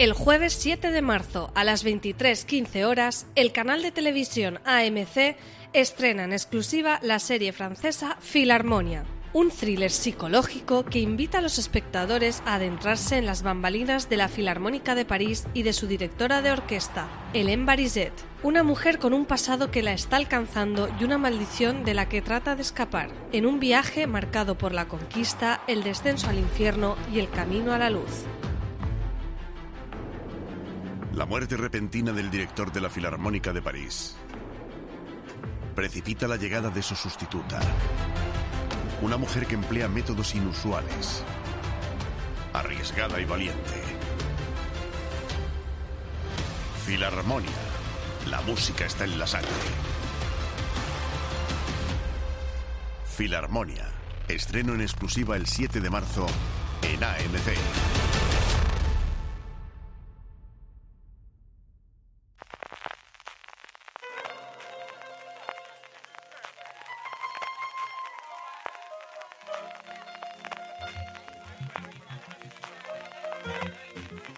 El jueves 7 de marzo a las 23.15 horas, el canal de televisión AMC estrena en exclusiva la serie francesa Philharmonia, un thriller psicológico que invita a los espectadores a adentrarse en las bambalinas de la Filarmónica de París y de su directora de orquesta, Hélène Barizet, una mujer con un pasado que la está alcanzando y una maldición de la que trata de escapar, en un viaje marcado por la conquista, el descenso al infierno y el camino a la luz. La muerte repentina del director de la Filarmónica de París precipita la llegada de su sustituta, una mujer que emplea métodos inusuales, arriesgada y valiente. Filarmonia, la música está en la sangre. Filarmonia, estreno en exclusiva el 7 de marzo en AMC.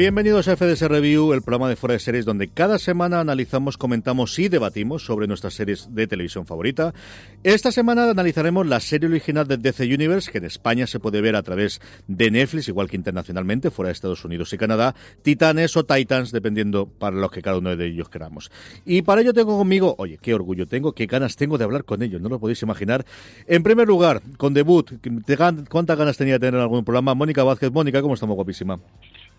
Bienvenidos a FDS Review, el programa de fuera de series donde cada semana analizamos, comentamos y debatimos sobre nuestras series de televisión favorita. Esta semana analizaremos la serie original de DC Universe, que en España se puede ver a través de Netflix, igual que internacionalmente, fuera de Estados Unidos y Canadá, Titanes o Titans, dependiendo para los que cada uno de ellos queramos. Y para ello tengo conmigo, oye, qué orgullo tengo, qué ganas tengo de hablar con ellos, no lo podéis imaginar. En primer lugar, con debut, ¿cuántas ganas tenía de tener en algún programa? Mónica Vázquez, Mónica, ¿cómo estamos, guapísima?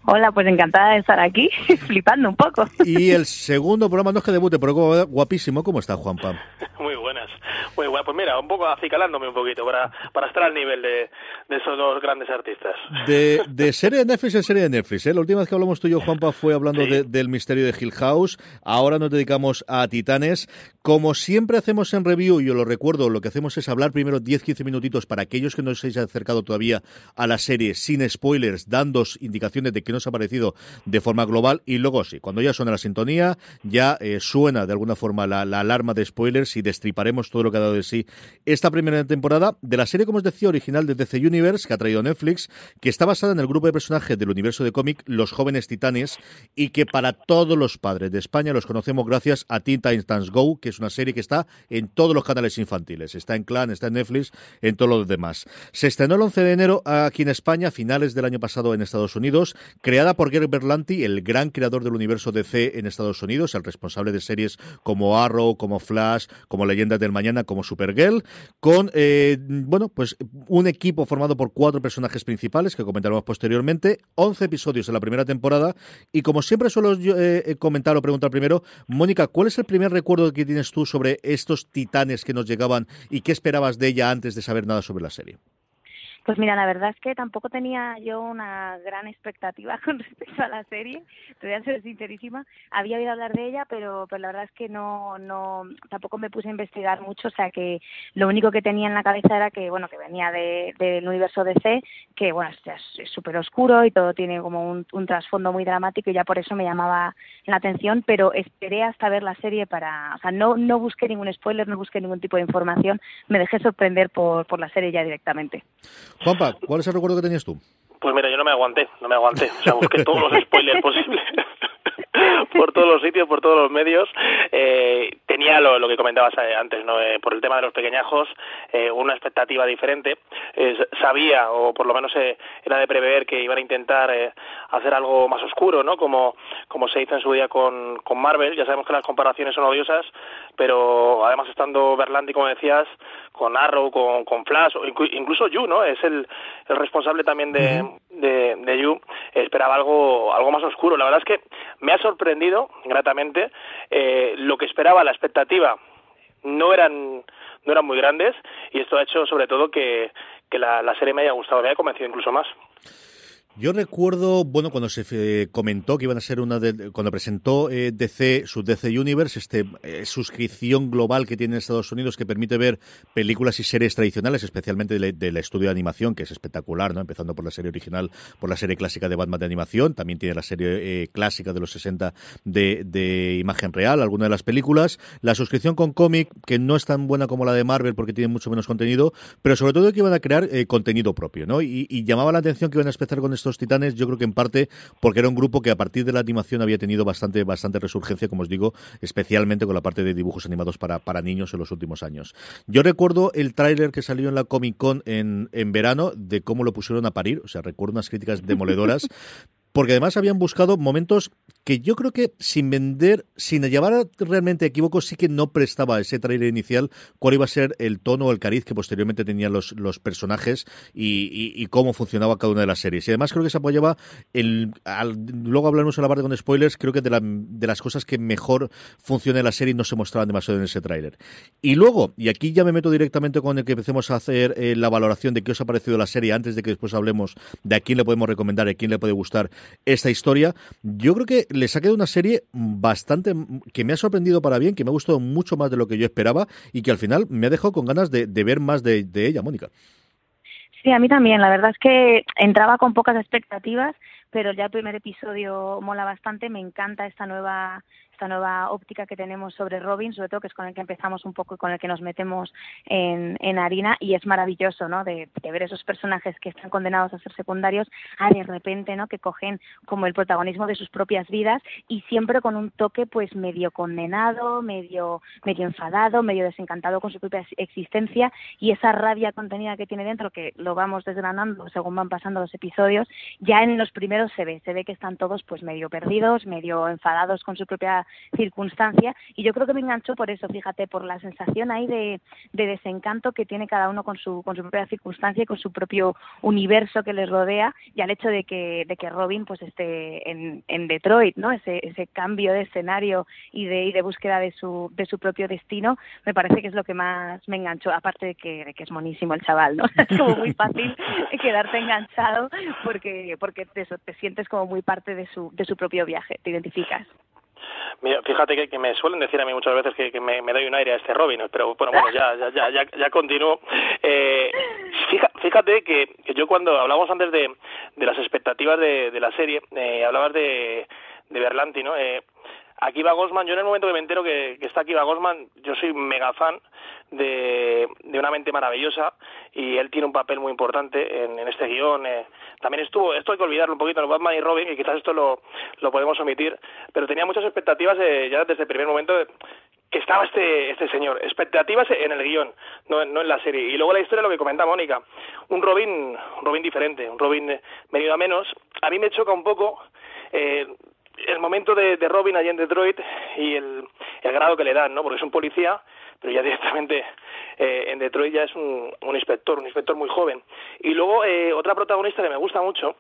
Hola, pues encantada de estar aquí, flipando un poco. Y el segundo programa no es que debute, pero guapísimo. ¿Cómo está, Juanpa? Muy buenas. Muy bueno, pues mira, un poco acicalándome un poquito para, para estar al nivel de, de esos dos grandes artistas. De, de serie de Netflix en serie de Netflix. ¿eh? La última vez que hablamos tú y yo, Juanpa, fue hablando de, del misterio de Hill House. Ahora nos dedicamos a Titanes. Como siempre hacemos en review, y yo lo recuerdo, lo que hacemos es hablar primero 10-15 minutitos para aquellos que no se hayan acercado todavía a la serie sin spoilers, dando indicaciones de qué nos ha parecido de forma global. Y luego sí, cuando ya suena la sintonía, ya eh, suena de alguna forma la, la alarma de spoilers y destriparemos todo lo que ha dado de sí esta primera temporada de la serie, como os decía, original de DC Universe, que ha traído Netflix, que está basada en el grupo de personajes del universo de cómic Los Jóvenes Titanes, y que para todos los padres de España los conocemos gracias a Teen Titans Go, que es una serie que está en todos los canales infantiles. Está en Clan, está en Netflix, en todos los demás. Se estrenó el 11 de enero aquí en España, finales del año pasado en Estados Unidos, creada por Gary Berlanti, el gran creador del universo DC en Estados Unidos, el responsable de series como Arrow, como Flash, como Leyendas del Mañana, como Supergirl, con eh, bueno, pues un equipo formado por cuatro personajes principales que comentaremos posteriormente, 11 episodios en la primera temporada y como siempre suelo eh, comentar o preguntar primero, Mónica, ¿cuál es el primer recuerdo que tienes tú sobre estos titanes que nos llegaban y qué esperabas de ella antes de saber nada sobre la serie? Pues mira, la verdad es que tampoco tenía yo una gran expectativa con respecto a la serie, te voy a ser sincerísima. Había oído hablar de ella, pero, pero la verdad es que no, no, tampoco me puse a investigar mucho, o sea que lo único que tenía en la cabeza era que, bueno, que venía de, del universo DC, que bueno, es súper oscuro y todo tiene como un, un trasfondo muy dramático y ya por eso me llamaba la atención, pero esperé hasta ver la serie para, o sea, no, no busqué ningún spoiler, no busqué ningún tipo de información, me dejé sorprender por, por la serie ya directamente. Juanpa, ¿cuál es el recuerdo que tenías tú? Pues mira, yo no me aguanté, no me aguanté. O sea, busqué todos los spoilers posibles. por todos los sitios, por todos los medios. Eh, tenía lo, que comentabas eh, antes, ¿no? Eh, por el tema de los pequeñajos, eh, una expectativa diferente. sabía, o por lo menos era de prever, que iban a intentar hacer algo más oscuro, ¿no? Como, como se hizo en su día con, con Marvel. Ya sabemos que las comparaciones son odiosas, pero además estando Berlanti, como decías, con Arrow, con, con Flash, o incluso Yu, ¿no? Es el, el responsable también de, de, de Yu. Esperaba algo, algo más oscuro. La verdad es que me ha sorprendido gratamente eh, lo que esperaba la expectativa no eran no eran muy grandes y esto ha hecho sobre todo que, que la, la serie me haya gustado me haya convencido incluso más yo recuerdo, bueno, cuando se eh, comentó que iban a ser una de, cuando presentó eh, DC, su DC Universe, este eh, suscripción global que tiene en Estados Unidos que permite ver películas y series tradicionales, especialmente del estudio de animación, que es espectacular, ¿no? Empezando por la serie original, por la serie clásica de Batman de animación, también tiene la serie clásica de los 60 de, de imagen real, alguna de las películas, la suscripción con cómic, que no es tan buena como la de Marvel porque tiene mucho menos contenido, pero sobre todo que iban a crear contenido propio, ¿no? Y, y, llamaba la atención que iban a empezar con estos Titanes, yo creo que en parte porque era un grupo que a partir de la animación había tenido bastante, bastante resurgencia, como os digo, especialmente con la parte de dibujos animados para, para niños en los últimos años. Yo recuerdo el tráiler que salió en la Comic Con en, en verano de cómo lo pusieron a parir, o sea, recuerdo unas críticas demoledoras, porque además habían buscado momentos que yo creo que sin vender, sin llevar realmente equivoco, sí que no prestaba ese trailer inicial cuál iba a ser el tono o el cariz que posteriormente tenían los, los personajes y, cómo funcionaba cada una de las series. Y además creo que se apoyaba, el, luego hablaremos en la parte con spoilers, creo que de, la, de las cosas que mejor funciona en la serie no se mostraban demasiado en ese tráiler. Y luego, y aquí ya me meto directamente con el que empecemos a hacer eh, la valoración de qué os ha parecido la serie antes de que después hablemos de a quién le podemos recomendar, a quién le puede gustar esta historia. Yo creo que les ha quedado una serie bastante que me ha sorprendido para bien, que me ha gustado mucho más de lo que yo esperaba y que al final me ha dejado con ganas de, ver más de, de ella, Mónica. Sí, a mí también. La verdad es que entraba con pocas expectativas, pero ya el primer episodio mola bastante. Me encanta esta nueva esta nueva óptica que tenemos sobre Robin, sobre todo que es con el que empezamos un poco y con el que nos metemos en, en harina y es maravilloso, ¿no? De, ver esos personajes que están condenados a ser secundarios a de repente, ¿no? Que cogen como el protagonismo de sus propias vidas y siempre con un toque pues medio condenado, medio medio enfadado, medio desencantado con su propia existencia y esa rabia contenida que tiene dentro que lo vamos desgranando según van pasando los episodios, ya en los primeros se ve, se ve que están todos pues medio perdidos, medio enfadados con su propia circunstancia y yo creo que me enganchó por eso, fíjate, por la sensación ahí de, de desencanto que tiene cada uno con su, con su propia circunstancia y con su propio universo que les rodea y al hecho de que, de que Robin pues esté en, en Detroit, ¿no? Ese, ese cambio de escenario y de, búsqueda de su, de su propio destino, me parece que es lo que más me enganchó, aparte de que, de que es monísimo el chaval, ¿no? Es como muy fácil quedarte enganchado porque, porque te, te sientes como muy parte de su, de su propio viaje, te identificas. Fíjate que, que, me suelen decir a mí muchas veces que, que me, me, doy un aire a este Robin, pero bueno, bueno ya, ya, ya, ya, continúo. Eh, fíjate que, que, yo cuando hablamos antes de, de las expectativas de, de la serie, eh, hablabas de, de Berlanti, ¿no? Eh, Akiva Gosman, yo en el momento que me entero que, está Akiva Gosman, yo soy mega fan de, de, una mente maravillosa y él tiene un papel muy importante en, en este guion. Eh, también estuvo, esto hay que olvidarlo un poquito, Batman y Robin, y quizás esto lo, podemos omitir, pero tenía muchas expectativas eh, ya desde el primer momento de, que estaba este, este señor. Expectativas en el guion, no, no en la serie. Y luego la historia, lo que comenta Mónica. Un Robin, un Robin diferente, un Robin venido a menos. A mí me choca un poco eh, el momento de, Robin allí en Detroit y el, grado que le dan, ¿no? Porque es un policía, pero ya directamente eh, en Detroit ya es un, un inspector, un inspector muy joven. Y luego eh, otra protagonista que me gusta mucho,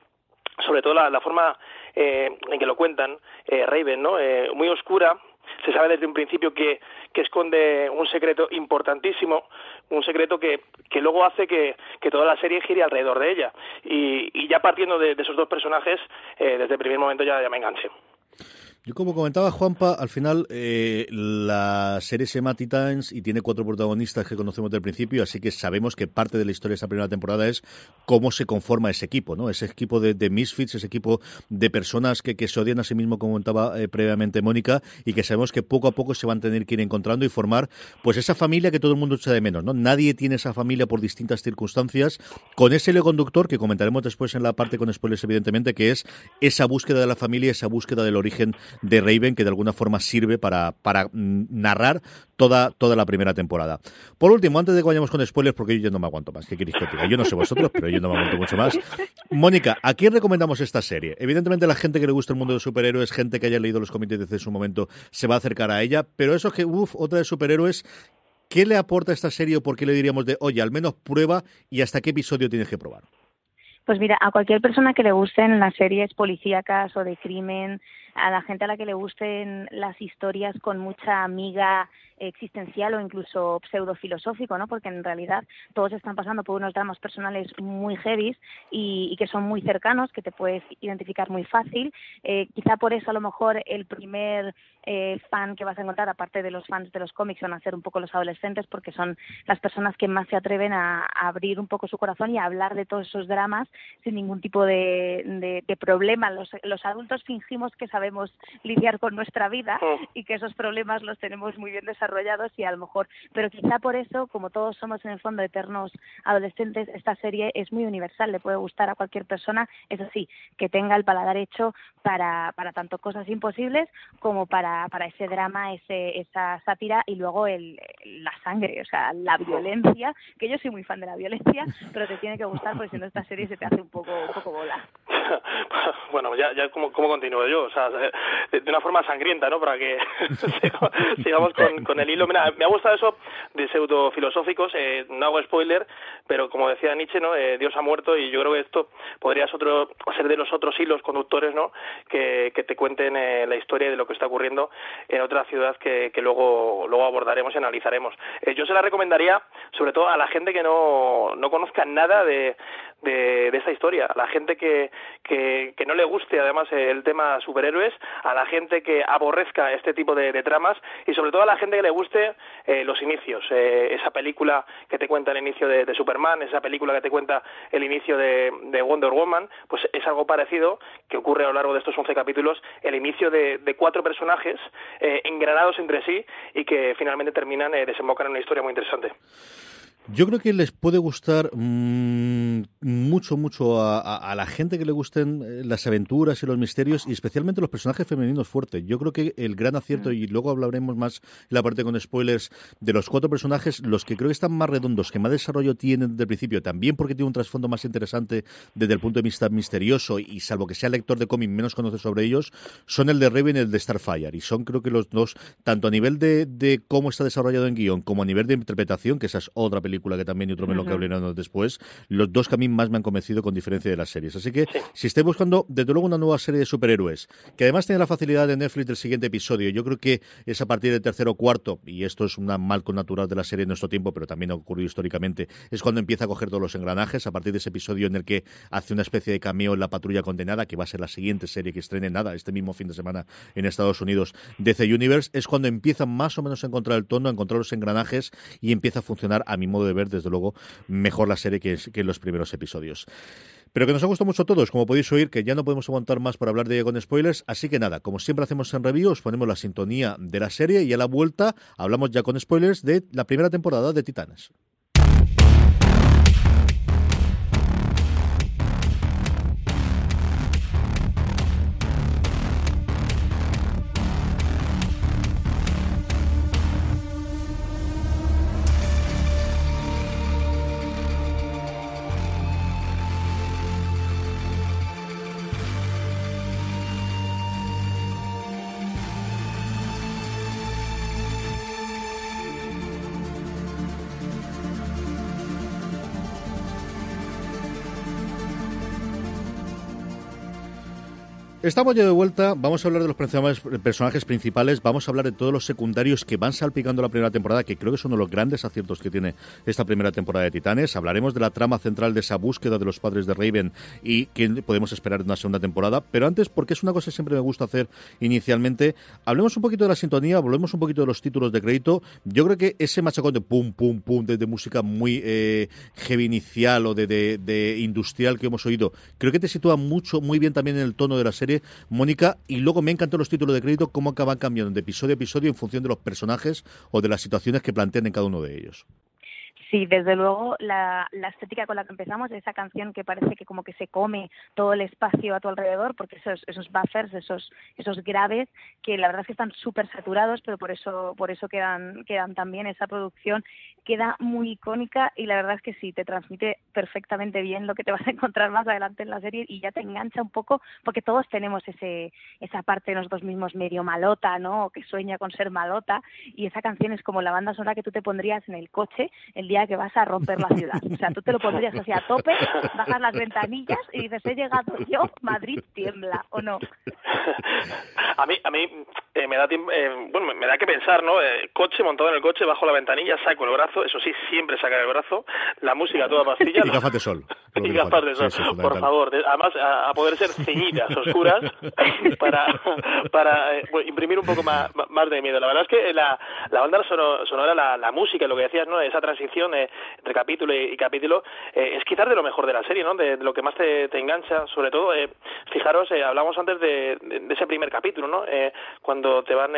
sobre todo la, forma eh, en que lo cuentan, eh, Raven, ¿no? Eh, muy oscura, se sabe desde un principio que, que esconde un secreto importantísimo, un secreto que, que luego hace que, que toda la serie gire alrededor de ella. Y, y ya partiendo de, de esos dos personajes, eh, desde el primer momento ya, ya me enganché. Yo como comentaba Juanpa, al final eh, la serie se llama Titans y tiene cuatro protagonistas que conocemos del principio, así que sabemos que parte de la historia de esa primera temporada es cómo se conforma ese equipo, ¿no? Ese equipo de, misfits, ese equipo de personas que, que se odian a sí mismo, como comentaba eh, previamente Mónica, y que sabemos que poco a poco se van a tener que ir encontrando y formar pues esa familia que todo el mundo echa de menos, ¿no? Nadie tiene esa familia por distintas circunstancias, con ese hilo conductor que comentaremos después en la parte con spoilers, evidentemente, que es esa búsqueda de la familia, esa búsqueda del origen de Raven, que de alguna forma sirve para, para mm, narrar toda, toda la primera temporada. Por último, antes de que vayamos con spoilers, porque yo ya no me aguanto más, ¿qué queréis que diga? Yo no sé vosotros, pero yo no me aguanto mucho más. Mónica, ¿a quién recomendamos esta serie? Evidentemente la gente que le gusta el mundo de superhéroes, gente que haya leído los comités desde su momento, se va a acercar a ella, pero eso que, uff, otra de superhéroes, ¿qué le aporta esta serie o por qué le diríamos de, oye, al menos prueba y hasta qué episodio tienes que probar? Pues mira, a cualquier persona que le gusten las series policíacas o de crimen, a la gente a la que le gusten las historias con mucha amiga existencial o incluso pseudo-filosófico, ¿no? Porque en realidad todos están pasando por unos dramas personales muy heavy y, que son muy cercanos, que te puedes identificar muy fácil. Eh, quizá por eso a lo mejor el primer eh, fan que vas a encontrar, aparte de los fans de los cómics, van a ser un poco los adolescentes, porque son las personas que más se atreven a, abrir un poco su corazón y a hablar de todos esos dramas sin ningún tipo de, problema. Los, los adultos fingimos que sabemos lidiar con nuestra vida mm. y que esos problemas los tenemos muy bien desarrollados y a lo mejor, pero quizá por eso, como todos somos en el fondo eternos adolescentes, esta serie es muy universal, le puede gustar a cualquier persona, eso sí, que tenga el paladar hecho para, para tanto cosas imposibles como para, para ese drama, ese, esa sátira y luego el, la sangre, o sea, la violencia, que yo soy muy fan de la violencia, pero te tiene que gustar porque si no esta serie se te hace un poco, un poco bola. bueno, ya, ya como, como continúo yo, o sea, de, una forma sangrienta, ¿no? Para que sigamos el hilo. Mira, me ha gustado eso de pseudo filosóficos, eh, no hago spoiler, pero como decía Nietzsche, ¿no? Eh, Dios ha muerto y yo creo que esto podría ser, otro, ser de los otros hilos conductores, ¿no? Que, que te cuenten eh, la historia de lo que está ocurriendo en otra ciudad que, que luego, luego abordaremos y analizaremos. Eh, yo se la recomendaría, sobre todo a la gente que no, no conozca nada de, de, de esta historia, a la gente que, que, que no le guste además el tema superhéroes, a la gente que aborrezca este tipo de, de tramas y sobre todo a la gente que le guste eh, los inicios, eh, esa película que te cuenta el inicio de, Superman, esa película que te cuenta el inicio de, de, Wonder Woman, pues es algo parecido que ocurre a lo largo de estos 11 capítulos, el inicio de, de cuatro personajes eh, engranados entre sí y que finalmente terminan, eh, desembocan en una historia muy interesante. Yo creo que les puede gustar mmm, mucho, mucho a, a, a, la gente que le gusten eh, las aventuras y los misterios y especialmente los personajes femeninos fuertes. Yo creo que el gran acierto, mm. y luego hablaremos más en la parte con spoilers, de los cuatro personajes, los que creo que están más redondos, que más desarrollo tienen desde el principio, también porque tiene un trasfondo más interesante desde el punto de vista misterioso y salvo que sea lector de cómic menos conoce sobre ellos, son el de Raven y el de Starfire. Y son creo que los dos, tanto a nivel de, de cómo está desarrollado en guion como a nivel de interpretación, que esa es otra película película que también y otro melón uh -huh. que hablaremos después, los dos que a mí más me han convencido con diferencia de las series. Así que sí. si estáis buscando, desde luego, una nueva serie de superhéroes, que además tiene la facilidad de Netflix del siguiente episodio, yo creo que es a partir del tercero o cuarto, y esto es una malco natural de la serie en nuestro tiempo, pero también ha ocurrido históricamente, es cuando empieza a coger todos los engranajes, a partir de ese episodio en el que hace una especie de cameo en la patrulla condenada, que va a ser la siguiente serie que estrene nada, este mismo fin de semana en Estados Unidos, DC Universe, es cuando empieza más o menos a encontrar el tono, a encontrar los engranajes y empieza a funcionar, a mi modo de ver, desde luego, mejor la serie que, que los primeros episodios. Pero que nos ha gustado mucho a todos, como podéis oír, que ya no podemos aguantar más por hablar de ella con spoilers. Así que nada, como siempre hacemos en review, os ponemos la sintonía de la serie y a la vuelta hablamos ya con spoilers de la primera temporada de Titanes. Estamos ya de vuelta, vamos a hablar de los personajes principales, vamos a hablar de todos los secundarios que van salpicando la primera temporada, que creo que son uno de los grandes aciertos que tiene esta primera temporada de Titanes. Hablaremos de la trama central de esa búsqueda de los padres de Raven y qué podemos esperar de una segunda temporada. Pero antes, porque es una cosa que siempre me gusta hacer inicialmente, hablemos un poquito de la sintonía, volvemos un poquito de los títulos de crédito. Yo creo que ese machacón de pum, pum, pum, de, música muy eh, heavy inicial o de, de industrial que hemos oído, creo que te sitúa mucho, muy bien también en el tono de la serie Mónica, y luego me encantó los títulos de crédito, cómo acaban cambiando de episodio a episodio en función de los personajes o de las situaciones que plantean en cada uno de ellos. Sí, desde luego la, estética con la que empezamos, esa canción que parece que como que se come todo el espacio a tu alrededor, porque esos, esos buffers, esos, esos graves, que la verdad es que están súper saturados, pero por eso, por eso quedan, quedan también esa producción queda muy icónica y la verdad es que sí, te transmite perfectamente bien lo que te vas a encontrar más adelante en la serie y ya te engancha un poco porque todos tenemos ese esa parte de nosotros mismos medio malota, ¿no? O que sueña con ser malota y esa canción es como la banda sonora que tú te pondrías en el coche el día que vas a romper la ciudad. O sea, tú te lo pondrías así a tope, bajas las ventanillas y dices, he llegado yo, Madrid tiembla, ¿o no? A mí, a mí eh, me da eh, bueno, me da que pensar, ¿no? Eh, coche montado en el coche, bajo la ventanilla, saco el brazo, eso sí, siempre sacar el brazo, la música toda pastilla. y gafas de sol. Y gafas de sol, por favor. Además, a, poder ser ceñidas, oscuras, para, para imprimir un poco más, más de miedo. La verdad es que la, la banda sonora, la, la música, lo que decías, ¿no? Esa transición entre capítulo y, capítulo, es quizás de lo mejor de la serie, ¿no? De, lo que más te, engancha, sobre todo, fijaros, hablamos antes de, de, ese primer capítulo, ¿no? cuando te van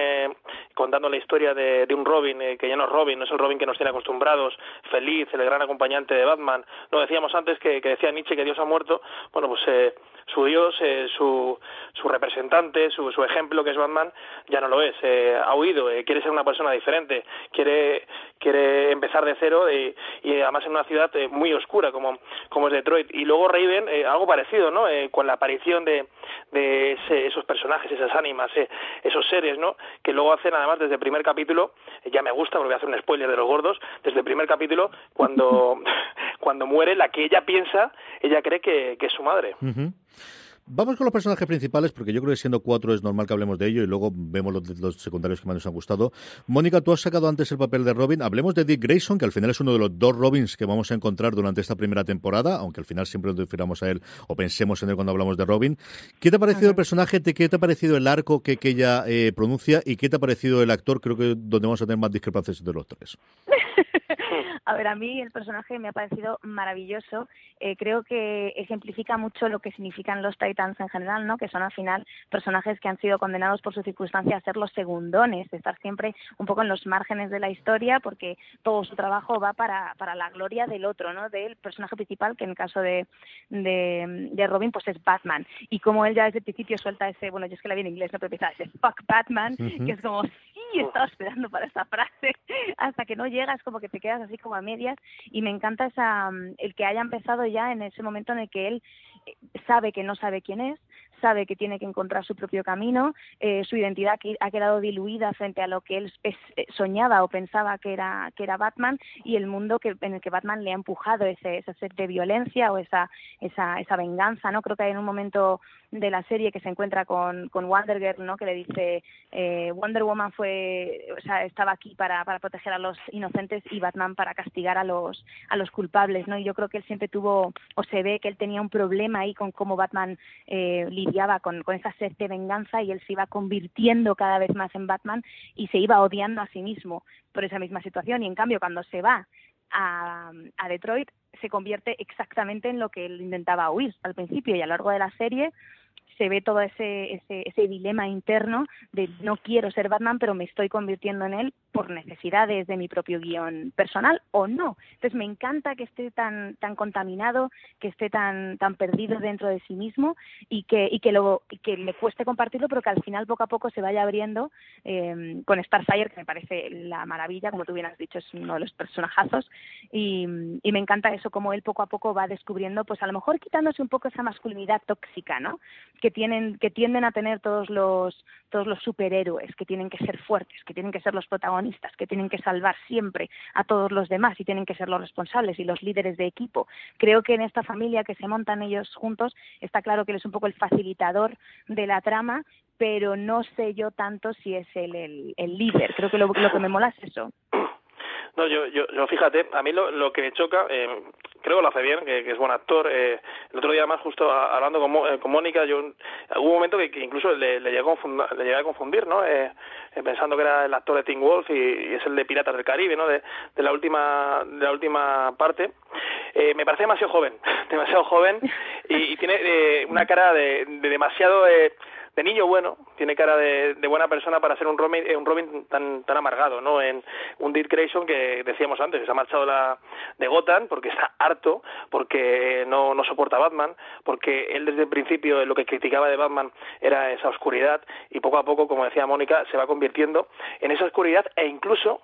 contando la historia de, un Robin, que ya no es Robin, no es el Robin que nos tiene acostumbrados, feliz, el gran acompañante de Batman. No decíamos antes que, decía Nietzsche que Dios ha muerto. Bueno, pues eh, su Dios, eh, su, su representante, su, su ejemplo que es Batman, ya no lo es. Eh, ha huido, quiere ser una persona diferente, quiere, quiere empezar de cero y, además en una ciudad muy oscura como, como es Detroit. Y luego Raven, algo parecido, ¿no? con la aparición de, de esos personajes, esas ánimas, esos seres, ¿no? Que luego hacen además desde el primer capítulo, ya me gusta porque voy a hacer un spoiler de los gordos, desde el primer capítulo, cuando, cuando muere la que ella piensa, ella cree que, es su madre. Vamos con los personajes principales, porque yo creo que siendo cuatro es normal que hablemos de ello y luego vemos los, secundarios que más nos han gustado. Mónica, tú has sacado antes el papel de Robin. Hablemos de Dick Grayson, que al final es uno de los dos Robins que vamos a encontrar durante esta primera temporada, aunque al final siempre nos refiramos a él o pensemos en él cuando hablamos de Robin. ¿Qué te ha parecido el personaje? ¿Qué te ha parecido el arco que, que ella eh, pronuncia? ¿Y qué te ha parecido el actor? Creo que donde vamos a tener más discrepancias de los tres. A ver, a mí el personaje me ha parecido maravilloso. Eh, creo que ejemplifica mucho lo que significan los Titans en general, ¿no? Que son al final personajes que han sido condenados por su circunstancia a ser los segundones, de estar siempre un poco en los márgenes de la historia, porque todo su trabajo va para, para la gloria del otro, ¿no? Del personaje principal, que en el caso de, de, Robin, pues es Batman. Y como él ya desde el principio suelta ese, bueno, yo es que la vi en inglés, no, pero empieza ese fuck Batman, que es como, sí, estaba esperando para esta frase, hasta que no llega, es como que te quedas así como a medias y me encanta esa el que haya empezado ya en ese momento en el que él eh, sabe que no sabe quién es, sabe que tiene que encontrar su propio camino, eh, su identidad ha quedado diluida frente a lo que él eh, soñaba o pensaba que era, que era Batman y el mundo que, en el que Batman le ha empujado ese, ese ser de violencia o esa, esa, esa venganza, ¿no? Creo que hay en un momento de la serie que se encuentra con, con Wonder Girl, ¿no? Que le dice eh, Wonder Woman fue, o sea, estaba aquí para, para proteger a los inocentes y Batman para castigar a los a los culpables, ¿no? Y yo creo que él siempre tuvo o se ve que él tenía un problema ahí con cómo Batman eh, con, con esa sed de venganza y él se iba convirtiendo cada vez más en Batman y se iba odiando a sí mismo por esa misma situación. Y en cambio cuando se va a, a Detroit se convierte exactamente en lo que él intentaba huir al principio. Y a lo largo de la serie se ve todo ese, ese, ese dilema interno de no quiero ser Batman, pero me estoy convirtiendo en él por necesidades de mi propio guion personal o no. Entonces me encanta que esté tan, tan contaminado, que esté tan, tan perdido dentro de sí mismo y que, y que, lo, que le cueste compartirlo, pero que al final poco a poco se vaya abriendo eh, con Starfire, que me parece la maravilla, como tú bien has dicho, es uno de los personajazos. Y, y me encanta eso, como él poco a poco va descubriendo, pues a lo mejor quitándose un poco esa masculinidad tóxica, ¿no? Que tienen que tienden a tener todos los todos los superhéroes, que tienen que ser fuertes, que tienen que ser los protagonistas, que tienen que salvar siempre a todos los demás y tienen que ser los responsables y los líderes de equipo. Creo que en esta familia que se montan ellos juntos está claro que él es un poco el facilitador de la trama, pero no sé yo tanto si es el, el, líder. Creo que lo, lo que me mola es eso. No, yo, yo, fíjate, a mí lo, lo que me choca, eh, creo que lo hace bien, que, es buen actor. Eh, el otro día más justo hablando con, eh, con Mónica, yo hubo un momento que, incluso le, le, a le llegué a confundir, ¿no? Eh, eh, pensando que era el actor de Teen Wolf y, es el de Piratas del Caribe, ¿no? De, de la última de la última parte. Eh, me parece demasiado joven, demasiado joven y, y tiene una cara de, de demasiado de niño bueno, tiene cara de, de buena persona para ser un Robin, eh, un Robin tan, tan amargado, ¿no? En un Dick Grayson que decíamos antes, se ha marchado la, de Gotham porque está harto, porque no, no soporta a Batman, porque él desde el principio lo que criticaba de Batman era esa oscuridad y poco a poco, como decía Mónica, se va convirtiendo en esa oscuridad e incluso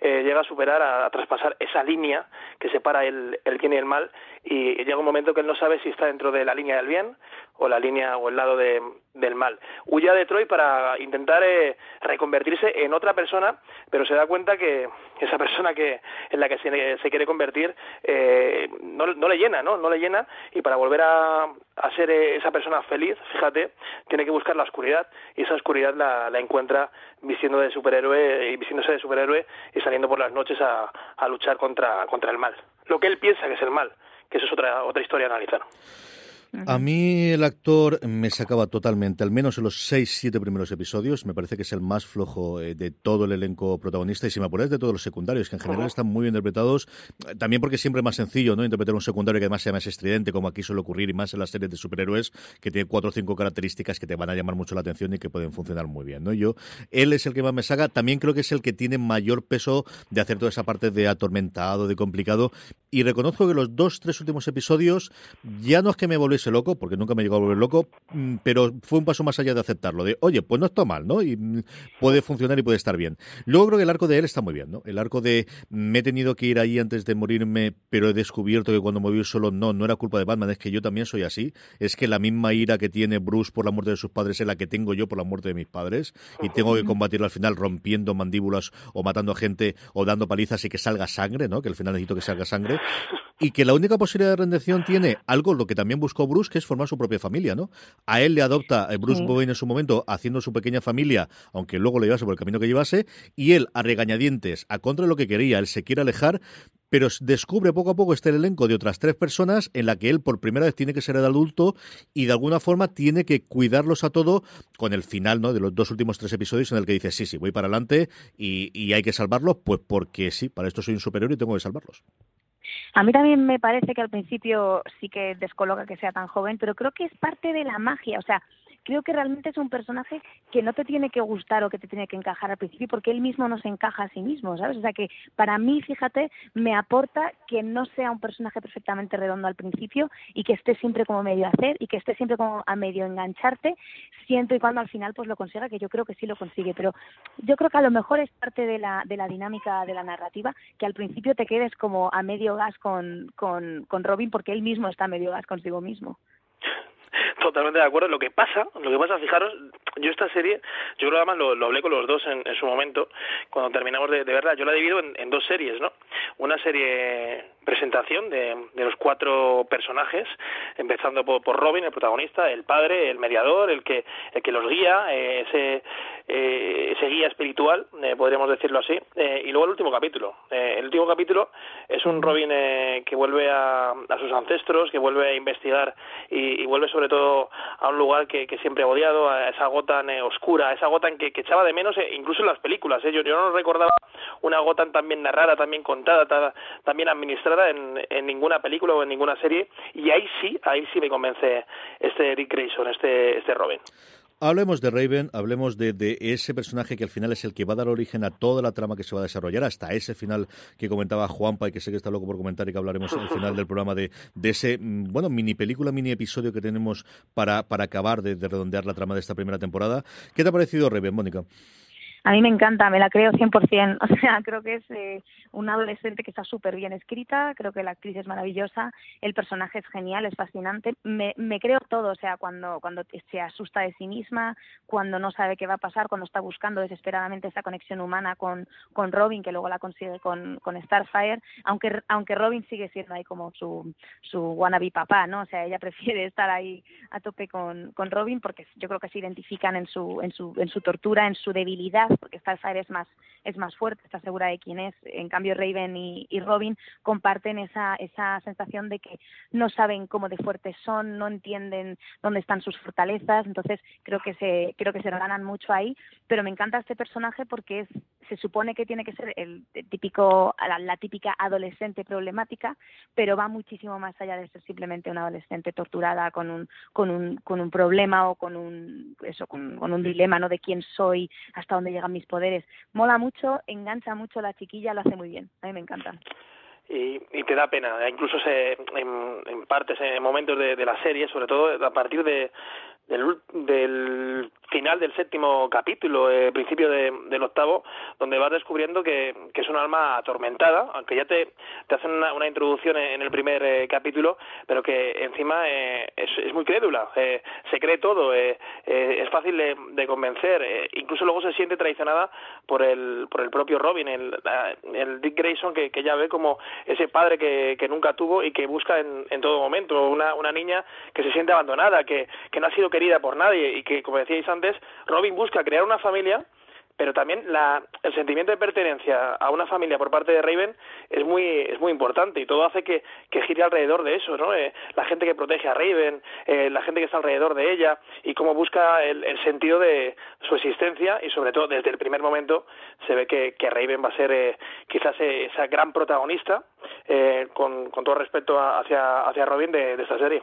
eh, llega a superar, a, traspasar esa línea que separa el, el bien y el mal y llega un momento que él no sabe si está dentro de la línea del bien o la línea o el lado de, del mal. Huye a Detroit para intentar eh, reconvertirse en otra persona, pero se da cuenta que esa persona que en la que se, quiere convertir eh, no, no, le llena, ¿no? No le llena y para volver a, a ser eh, esa persona feliz, fíjate, tiene que buscar la oscuridad y esa oscuridad la, la encuentra vistiendo de superhéroe y vistiéndose de superhéroe y saliendo por las noches a, a luchar contra, contra el mal. Lo que él piensa que es el mal que eso es otra, otra historia a analizar. A mí el actor me sacaba totalmente, al menos en los seis, siete primeros episodios. Me parece que es el más flojo eh, de todo el elenco protagonista y si me apuras de todos los secundarios, que en general están muy bien interpretados. También porque siempre es más sencillo, ¿no? Interpretar un secundario que además sea más estridente, como aquí suele ocurrir, y más en las series de superhéroes, que tiene cuatro o cinco características que te van a llamar mucho la atención y que pueden funcionar muy bien, ¿no? Yo, él es el que más me saca. También creo que es el que tiene mayor peso de hacer toda esa parte de atormentado, de complicado. Y reconozco que los dos, tres últimos episodios ya no es que me volviese loco, porque nunca me llegó a volver loco, mm, pero fue un paso más allá de aceptarlo, de, oye, pues no está mal, ¿no? Y mm, puede funcionar y puede estar bien. Luego creo que el arco de él está muy bien, ¿no? El arco de, me he tenido que ir ahí antes de morirme, pero he descubierto que cuando me voy solo, no, no era culpa de Batman, es que yo también soy así. Es que la misma ira que tiene Bruce por la muerte de sus padres es la que tengo yo por la muerte de mis padres, y tengo que combatirlo al final rompiendo mandíbulas o matando a gente o dando palizas y que salga sangre, ¿no? Que al final necesito que salga sangre y que la única posibilidad de rendición tiene algo lo que también buscó Bruce, que es formar su propia familia, ¿no? A él le adopta eh, Bruce Wayne en su momento haciendo su pequeña familia, aunque luego le llevase por el camino que llevase, y él a regañadientes, a contra de lo que quería, él se quiere alejar, pero descubre poco a poco este elenco de otras tres personas en la que él por primera vez tiene que ser el adulto y de alguna forma tiene que cuidarlos a todo con el final ¿no? de los dos últimos tres episodios en el que dice sí, sí, voy para adelante y, y hay que salvarlos, pues porque sí, para esto soy un superior y tengo que salvarlos. A mí también me parece que al principio sí que descoloca que sea tan joven, pero creo que es parte de la magia. O sea, creo que realmente es un personaje que no te tiene que gustar o que te tiene que encajar al principio porque él mismo no se encaja a sí mismo, ¿sabes? O sea que para mí, fíjate, me aporta que no sea un personaje perfectamente redondo al principio y que esté siempre como medio hacer y que esté siempre como a medio engancharte, siempre y cuando al final pues lo consiga, que yo creo que sí lo consigue, pero yo creo que a lo mejor es parte de la, de la dinámica de la narrativa que al principio te quedes como a medio gas con, con, con Robin porque él mismo está a medio gas consigo mismo. Totalmente de acuerdo. Lo que pasa, lo que pasa, fijaros, yo esta serie, yo creo que además lo, lo hablé con los dos en, en su momento, cuando terminamos de, de verla, yo la divido en, en, dos series, ¿no? Una serie presentación de, de los cuatro personajes, empezando por, por, Robin, el protagonista, el padre, el mediador, el que, el que los guía, eh, ese, eh, ese guía espiritual, eh, podríamos decirlo así, eh, y luego el último capítulo. El último capítulo es un Robin eh, que vuelve a, a sus ancestros, que vuelve a investigar y, y vuelve sobre todo a un lugar que, que siempre ha odiado, a esa Gotham eh, oscura, a esa Gotham que, que echaba de menos, incluso en las películas. Eh. Yo, yo no recordaba una Gotham tan bien narrada, tan bien contada, tan, tan bien administrada en, ninguna película o en ninguna serie. Y ahí sí, ahí sí me convence este Rick Grayson, este, este Robin. Hablemos de Raven, hablemos de, de, ese personaje que al final es el que va a dar origen a toda la trama que se va a desarrollar, hasta ese final que comentaba Juanpa y que sé que está loco por comentar y que hablaremos al final del programa de, de ese, mm, bueno, mini película, mini episodio que tenemos para, para acabar de, de redondear la trama de esta primera temporada. ¿Qué te ha parecido Raven, Mónica? A mí me encanta, me la creo 100%. O sea, creo que es eh, una adolescente que está súper bien escrita, creo que la actriz es maravillosa, el personaje es genial, es fascinante. Me, me creo todo, o sea, cuando, cuando se asusta de sí misma, cuando no sabe qué va a pasar, cuando está buscando desesperadamente esa conexión humana con, con Robin, que luego la consigue con, con Starfire, aunque, aunque Robin sigue siendo ahí como su, su wannabe papá, ¿no? O sea, ella prefiere estar ahí a tope con, con Robin porque yo creo que se identifican en su, en su, en su tortura, en su debilidad, porque Starfire es más, es más fuerte, está segura de quién es. En cambio, Raven y, y Robin comparten esa, esa sensación de que no saben cómo de fuertes son, no entienden dónde están sus fortalezas, entonces creo que se, creo que se ganan mucho ahí, pero me encanta este personaje porque es, se supone que tiene que ser el, típico, la, la típica adolescente problemática, pero va muchísimo más allá de ser simplemente una adolescente torturada con un, con un, con un problema o con un, eso, con, un dilema, ¿no? De quién soy, hasta dónde llegan mis poderes. Mola mucho, engancha mucho la chiquilla, lo hace muy bien. A mí me encanta. Y, y, te da pena, incluso se, en, en partes, en momentos de, de, la serie, sobre todo a partir de, del, del final del séptimo capítulo, eh, principio de, del octavo, donde vas descubriendo que, que, es un alma atormentada, aunque ya te, te hacen una, una introducción en el primer eh, capítulo, pero que encima eh, es, es, muy crédula, eh, se cree todo, eh, eh, es fácil de, de convencer, incluso luego se siente traicionada por el, por el propio Robin, el, el Dick Grayson, que, que ya ve como ese padre que, que nunca tuvo y que busca en, en todo momento, una, una niña que se siente abandonada, que, que no ha sido querida por nadie y que, como decíais antes, Robin busca crear una familia pero también la, el sentimiento de pertenencia a una familia por parte de Raven es muy es muy importante y todo hace que, que gire alrededor de eso, ¿no? Eh, la gente que protege a Raven, eh, la gente que está alrededor de ella y cómo busca el, el, sentido de su existencia y sobre todo desde el primer momento se ve que, que Raven va a ser eh, quizás esa gran protagonista eh, con, con todo respeto a, hacia, hacia Robin de esta serie.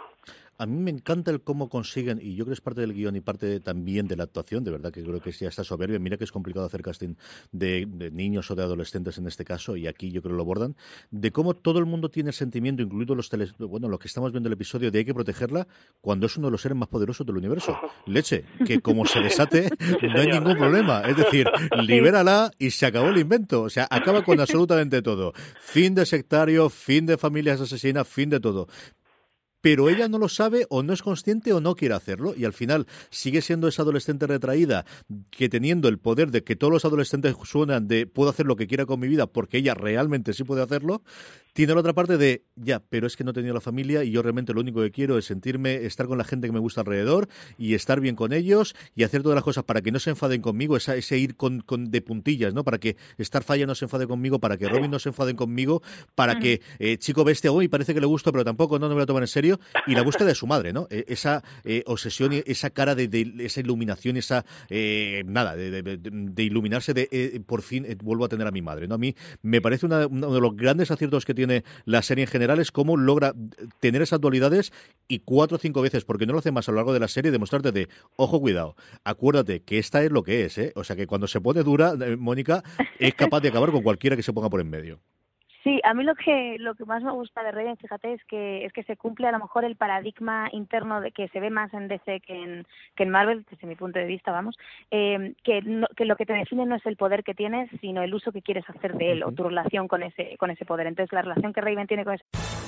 A mí me encanta el cómo consiguen, y yo creo que es parte del guion y parte de, también de la actuación, de verdad que creo que ya está soberbia. Mira que es complicado hacer casting de, de, niños o de adolescentes en este caso, y aquí yo creo que lo abordan, de cómo todo el mundo tiene el sentimiento, incluido los teles, bueno, lo que estamos viendo en el episodio, de hay que protegerla cuando es uno de los seres más poderosos del universo. Leche, que como se desate, no hay ningún problema. Es decir, libérala y se acabó el invento. O sea, acaba con absolutamente todo. Fin de sectario, fin de familias asesinas, fin de todo pero ella no lo sabe o no es consciente o no quiere hacerlo y al final sigue siendo esa adolescente retraída que teniendo el poder de que todos los adolescentes suenan de puedo hacer lo que quiera con mi vida porque ella realmente sí puede hacerlo, tiene la otra parte de, ya, pero es que no he tenido la familia y yo realmente lo único que quiero es sentirme, estar con la gente que me gusta alrededor y estar bien con ellos y hacer todas las cosas para que no se enfaden conmigo, esa, ese ir con, con de puntillas, ¿no? Para que Starfire no se enfade conmigo, para que Robin no se enfaden conmigo, para que eh, Chico Bestia, hoy parece que le gusta, pero tampoco no, no me lo toman en serio. Y la búsqueda de su madre, ¿no? E, esa eh, obsesión, esa cara de, de, esa iluminación, esa, eh, nada, de, iluminarse de, eh, por fin vuelvo a tener a mi madre, ¿no? A mí me parece una, uno de los grandes aciertos que tiene tiene la serie en general es cómo logra tener esas dualidades y cuatro o cinco veces, porque no lo hace más a lo largo de la serie, demostrarte de, ojo, cuidado, acuérdate que esta es lo que es, ¿eh? O sea que cuando se pone dura, Mónica es capaz de acabar con cualquiera que se ponga por en medio. Sí, a mí lo que lo que más me gusta de Raven, fíjate, es que es que se cumple a lo mejor el paradigma interno de que se ve más en DC que en que en Marvel, desde mi punto de vista, vamos, eh, que no, que lo que te define no es el poder que tienes, sino el uso que quieres hacer de él o tu relación con ese con ese poder. Entonces, la relación que Raven tiene con ese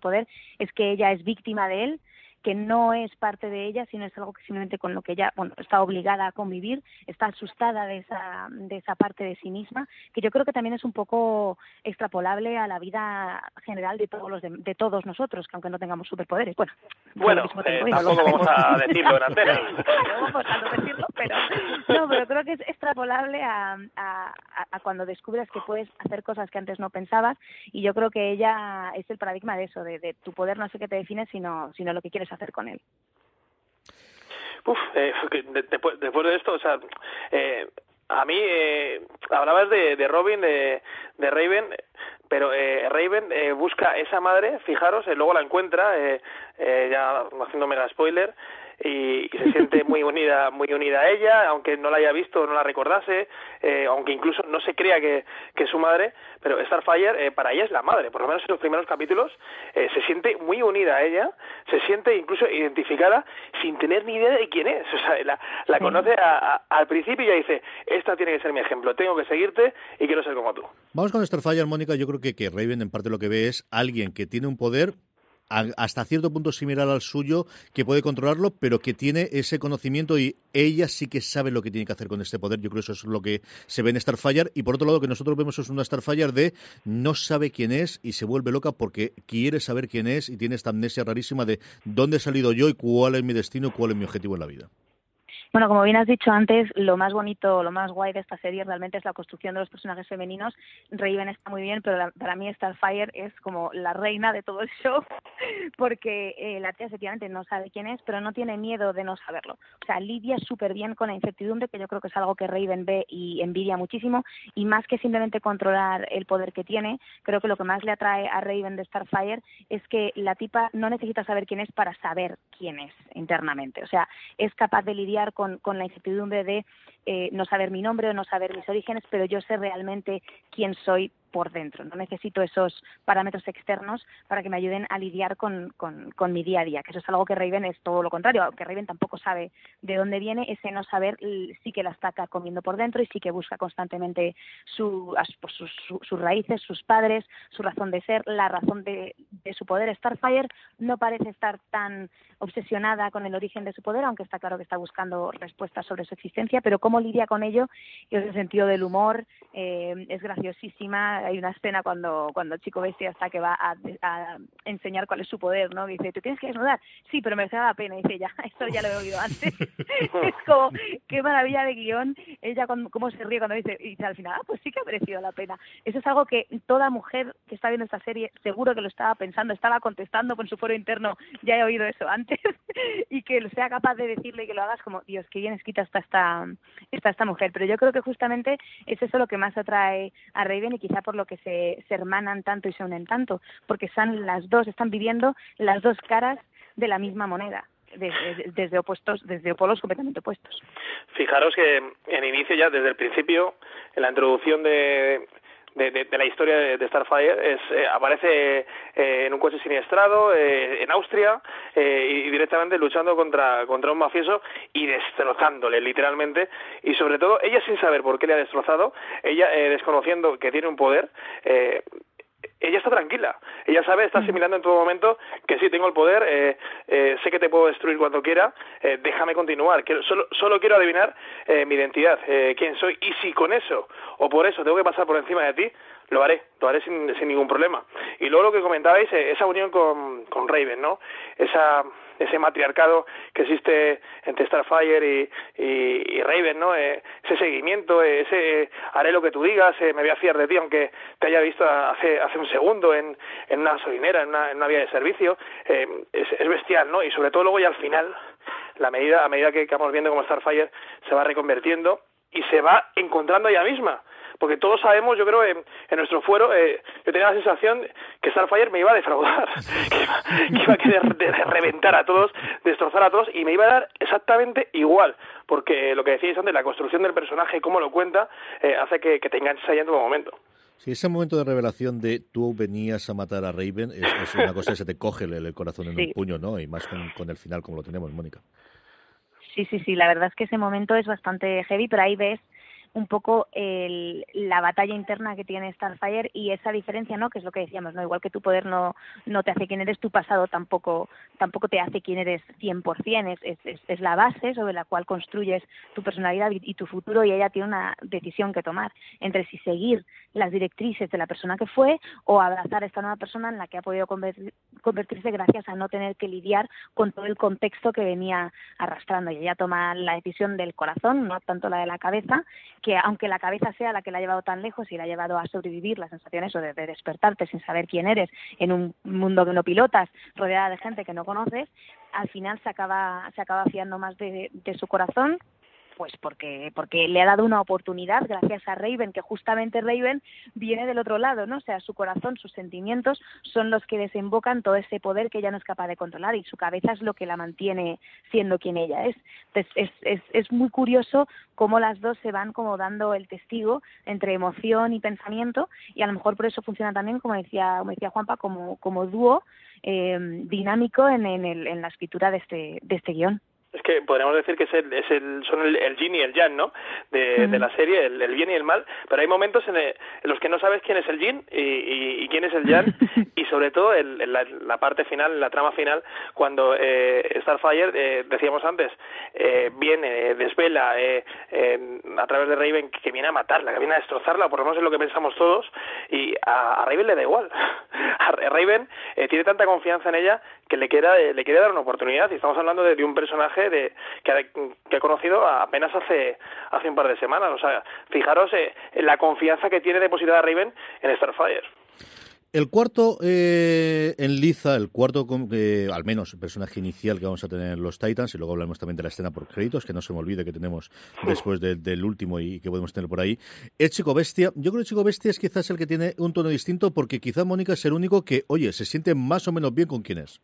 poder es que ella es víctima de él que no es parte de ella, sino es algo que simplemente con lo que ella bueno, está obligada a convivir, está asustada de esa, de esa parte de sí misma, que yo creo que también es un poco extrapolable a la vida general de todos los de, de todos nosotros, que aunque no tengamos superpoderes. Bueno, bueno eh, tampoco vamos a decirlo en antena. no vamos a decirlo, pero, no, pero creo que es extrapolable a, a, a cuando descubres que puedes hacer cosas que antes no pensabas, y yo creo que ella es el paradigma de eso, de, de tu poder no sé qué te define, sino, sino lo que quieres hacer con él. Uf, eh, después, de esto, o sea, eh, a mí eh, hablabas de, de Robin, de, de Raven, pero eh, Raven eh, busca esa madre, fijaros, eh, luego la encuentra, eh, eh, ya haciendo mega spoiler, y, y, se siente muy unida muy unida a ella aunque no la haya visto no la recordase eh, aunque incluso no se crea que, que es su madre pero Starfire eh, para ella es la madre por lo menos en los primeros capítulos eh, se siente muy unida a ella se siente incluso identificada sin tener ni idea de quién es o sea la, la sí. conoce a, a, al principio y ya dice esta tiene que ser mi ejemplo tengo que seguirte y quiero ser como tú vamos con Starfire Mónica yo creo que, que Raven en parte lo que ve es alguien que tiene un poder hasta cierto punto similar al suyo, que puede controlarlo, pero que tiene ese conocimiento y ella sí que sabe lo que tiene que hacer con este poder. Yo creo que eso es lo que se ve en Starfire. Y por otro lado, que nosotros vemos es una Starfire de no sabe quién es y se vuelve loca porque quiere saber quién es y tiene esta amnesia rarísima de dónde he salido yo y cuál es mi destino cuál es mi objetivo en la vida. Bueno, como bien has dicho antes, lo más bonito, lo más guay de esta serie realmente es la construcción de los personajes femeninos. Raven está muy bien, pero la, para mí Starfire es como la reina de todo el show, porque eh, la tía efectivamente no sabe quién es, pero no tiene miedo de no saberlo. O sea, lidia súper bien con la incertidumbre, que yo creo que es algo que Raven ve y envidia muchísimo, y más que simplemente controlar el poder que tiene, creo que lo que más le atrae a Raven de Starfire es que la tipa no necesita saber quién es para saber quién es internamente. O sea, es capaz de lidiar con, con la incertidumbre de eh, no saber mi nombre o no saber mis orígenes, pero yo sé realmente quién soy por dentro. No necesito esos parámetros externos para que me ayuden a lidiar con, mi día a día, que eso es algo que Raven es todo lo contrario, aunque Raven tampoco sabe de dónde viene, ese no saber sí que la está comiendo por dentro y sí que busca constantemente su, pues, sus, raíces, sus padres, su razón de ser, la razón de, su poder. Starfire no parece estar tan obsesionada con el origen de su poder, aunque está claro que está buscando respuestas sobre su existencia, pero cómo lidia con ello, y ese sentido del humor, eh, es graciosísima, hay una escena cuando, cuando el chico bestia está que va a, a enseñar cuál es su poder, ¿no? dice, ¿tú tienes que desnudar? Sí, pero me da la pena. Y dice, ya, esto ya lo he oído antes. es como, qué maravilla de guion. Ella, cuando, cómo se ríe cuando dice, y dice al final, ah, pues sí que ha merecido la pena. Eso es algo que toda mujer que está viendo esta serie seguro que lo estaba pensando, estaba contestando con su foro interno, ya he oído eso antes, y que sea capaz de decirle que lo hagas como, Dios, qué bien escrita está esta, está esta mujer. Pero yo creo que justamente es eso lo que más atrae a Raven y quizá por lo que se, se hermanan tanto y se unen tanto, porque están las dos, están viviendo las dos caras de la misma moneda. Desde, desde opuestos, desde polos completamente opuestos. Fijaros que en inicio ya desde el principio, en la introducción de, de, de, la historia de, de Starfire es eh, aparece eh, en un coche siniestrado eh, en Austria eh, y directamente luchando contra contra un mafioso y destrozándole literalmente. Y sobre todo ella sin saber por qué le ha destrozado ella eh, desconociendo que tiene un poder eh, ella está tranquila. Ella sabe, está asimilando en todo momento que sí, tengo el poder, eh, eh, sé que te puedo destruir cuando quiera, eh, déjame continuar. Quiero, solo, solo quiero adivinar eh, mi identidad, eh, quién soy. Y si con eso o por eso tengo que pasar por encima de ti, lo haré, lo haré sin, sin ningún problema. Y luego lo que comentabais, eh, esa unión con, con Raven, ¿no? Esa ese matriarcado que existe entre Starfire y, y, y Raven, ¿no? Eh, ese seguimiento, eh, ese haré lo que tú digas, eh, me voy a fiar de ti aunque te haya visto hace hace un segundo en, en una gasolinera, en una, vía de servicio, eh, es, es bestial, ¿no? Y sobre todo luego ya al final, la medida, a medida que, que viendo cómo Starfire se va reconvertiendo y se va encontrando ella misma porque todos sabemos, yo creo, en, en nuestro fuero, eh, yo tenía la sensación que Starfire me iba a defraudar, que iba, que iba a querer de, de reventar a todos, destrozar a todos, y me iba a dar exactamente igual, porque lo que decíais antes, la construcción del personaje, cómo lo cuenta, eh, hace que, que te enganches ahí en todo momento. Sí, ese momento de revelación de tú venías a matar a Raven es, es una cosa que se te coge el, el corazón en sí. un puño, ¿no? Y más con, con el final como lo tenemos, Mónica. Sí, sí, sí, la verdad es que ese momento es bastante heavy, pero ahí ves un poco el, la batalla interna que tiene Starfire y esa diferencia, ¿no? Que es lo que decíamos, ¿no? Igual que tu poder no, no te hace quién eres, tu pasado tampoco, tampoco te hace quién eres 100%, es, es, es la base sobre la cual construyes tu personalidad y, tu futuro y ella tiene una decisión que tomar entre si seguir las directrices de la persona que fue o abrazar a esta nueva persona en la que ha podido convertir, convertirse gracias a no tener que lidiar con todo el contexto que venía arrastrando y ella toma la decisión del corazón, no tanto la de la cabeza, que aunque la cabeza sea la que la ha llevado tan lejos y la ha llevado a sobrevivir, la sensación eso de, de despertarte sin saber quién eres en un mundo que no pilotas, rodeada de gente que no conoces, al final se acaba, se acaba fiando más de, de su corazón pues porque, porque le ha dado una oportunidad gracias a Raven, que justamente Raven viene del otro lado, ¿no? O sea, su corazón, sus sentimientos son los que desembocan todo ese poder que ella no es capaz de controlar y su cabeza es lo que la mantiene siendo quien ella es. Entonces, es, es, es muy curioso cómo las dos se van como dando el testigo entre emoción y pensamiento y a lo mejor por eso funciona también, como decía, como decía Juanpa, como, como dúo eh, dinámico en, en, el, en la escritura de este, de este guion es que podríamos decir que es el, es el, son el, el yin y el yang, ¿no? De, de la serie, el, el, bien y el mal, pero hay momentos en, en, los que no sabes quién es el yin y, y, y quién es el yang, y sobre todo en, la, la, parte final, la trama final, cuando eh, Starfire, eh, decíamos antes, eh, viene, desvela eh, a través de Raven que viene a matarla, que viene a destrozarla, por lo menos es lo que pensamos todos, y a, a Raven le da igual. a Raven eh, tiene tanta confianza en ella que le quiere, le quiere dar una oportunidad, y estamos hablando de, de un personaje de, que, ha, que he conocido apenas hace, hace un par de semanas. O sea, fijaros eh, en la confianza que tiene depositada Raven en Starfire. El cuarto eh, en Liza, el cuarto, eh, al menos el personaje inicial que vamos a tener en los Titans, y luego hablamos también de la escena por créditos, que no se me olvide que tenemos después de, del último y que podemos tener por ahí, es Chico Bestia. Yo creo que Chico Bestia es quizás el que tiene un tono distinto, porque quizás Mónica es el único que, oye, se siente más o menos bien con quién es.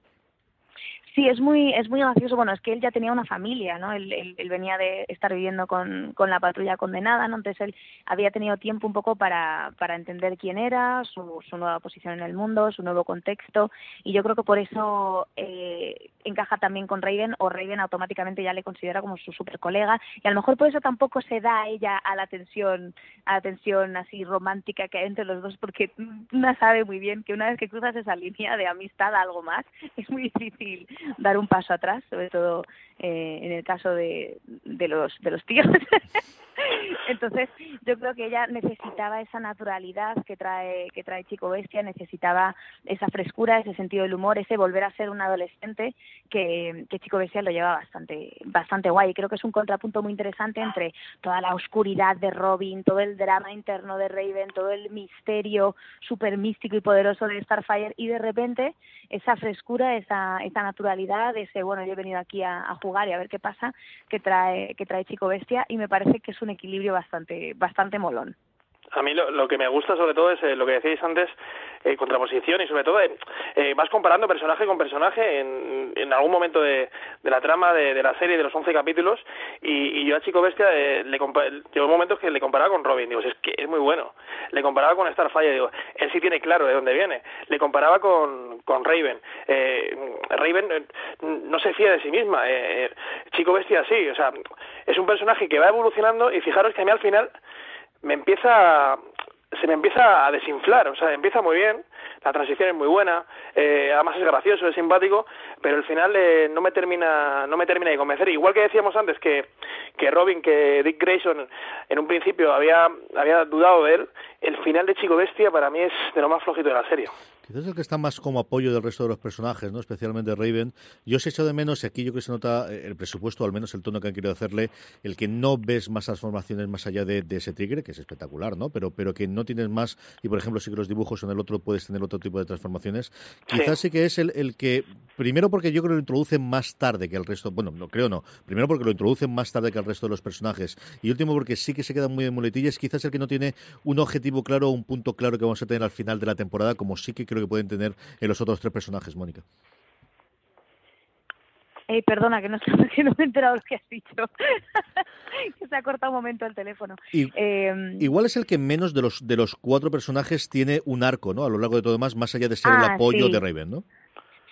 Sí, es muy, es muy gracioso. Bueno, es que él ya tenía una familia, ¿no? Él, él, él, venía de estar viviendo con, con la patrulla condenada, ¿no? Entonces él había tenido tiempo un poco para, para entender quién era, su, su nueva posición en el mundo, su nuevo contexto. Y yo creo que por eso eh, encaja también con Raven, o Raven automáticamente ya le considera como su super colega. Y a lo mejor por eso tampoco se da a ella a la tensión, a la tensión así romántica que hay entre los dos, porque una sabe muy bien que una vez que cruzas esa línea de amistad a algo más, es muy difícil dar un paso atrás, sobre todo eh, en el caso de, de los de los tíos. Entonces, yo creo que ella necesitaba esa naturalidad que trae que trae Chico Bestia, necesitaba esa frescura, ese sentido del humor, ese volver a ser un adolescente que, Chico Bestia lo lleva bastante bastante guay. Creo que es un contrapunto muy interesante entre toda la oscuridad de Robin, todo el drama interno de Raven, todo el misterio súper místico y poderoso de Starfire y de repente esa frescura, esa, esa naturalidad, ese bueno, yo he venido aquí a, a jugar y a ver qué pasa, que trae, que trae Chico Bestia, y me parece que es un equilibrio bastante, bastante molón. A mí lo, lo, que me gusta sobre todo es eh, lo que decíais antes, eh, contraposición y sobre todo eh, eh, vas comparando personaje con personaje en, en algún momento de, de la trama de, la serie de los 11 capítulos y, y yo a Chico Bestia eh, le llegó momentos que le comparaba con Robin, digo, es que es muy bueno. Le comparaba con Starfire, digo, él sí tiene claro de dónde viene. Le comparaba con, con Raven. Raven no se fía de sí misma. Chico Bestia sí, o sea, es un personaje que va evolucionando y fijaros que a mí al final me empieza se me empieza a desinflar, o sea, empieza muy bien, la transición es muy buena, eh, además es gracioso, es simpático, pero al final eh, no me termina no me termina de convencer. Igual que decíamos antes que, que Robin, que Dick Grayson en un principio había, había dudado de él, el final de Chico Bestia para mí es de lo más flojito de la serie. Quizás el que está más como apoyo del resto de los personajes, ¿no? especialmente Raven. Yo se echo de menos, y aquí yo creo que se nota el presupuesto, al menos el tono que han querido hacerle, el que no ves más transformaciones más allá de, de ese tigre, que es espectacular, ¿no? Pero, pero que no tienes más, y por ejemplo, sí que los dibujos en el otro puedes tener otro tipo de transformaciones. Quizás sí, sí que es el, el, que, primero porque yo creo que lo introducen más tarde que el resto, bueno, no creo no, primero porque lo introducen más tarde que el resto de los personajes, y último porque sí que se quedan muy en muletillas, quizás el que no tiene un objetivo claro, un punto claro que vamos a tener al final de la temporada, como sí que creo que pueden tener en los otros tres personajes, Mónica. Eh, perdona, que no, que no me he enterado lo que has dicho. que se ha cortado un momento el teléfono. Y, eh, igual es el que menos de los de los cuatro personajes tiene un arco, ¿no? A lo largo de todo demás, más allá de ser ah, el apoyo sí. de Raven, ¿no?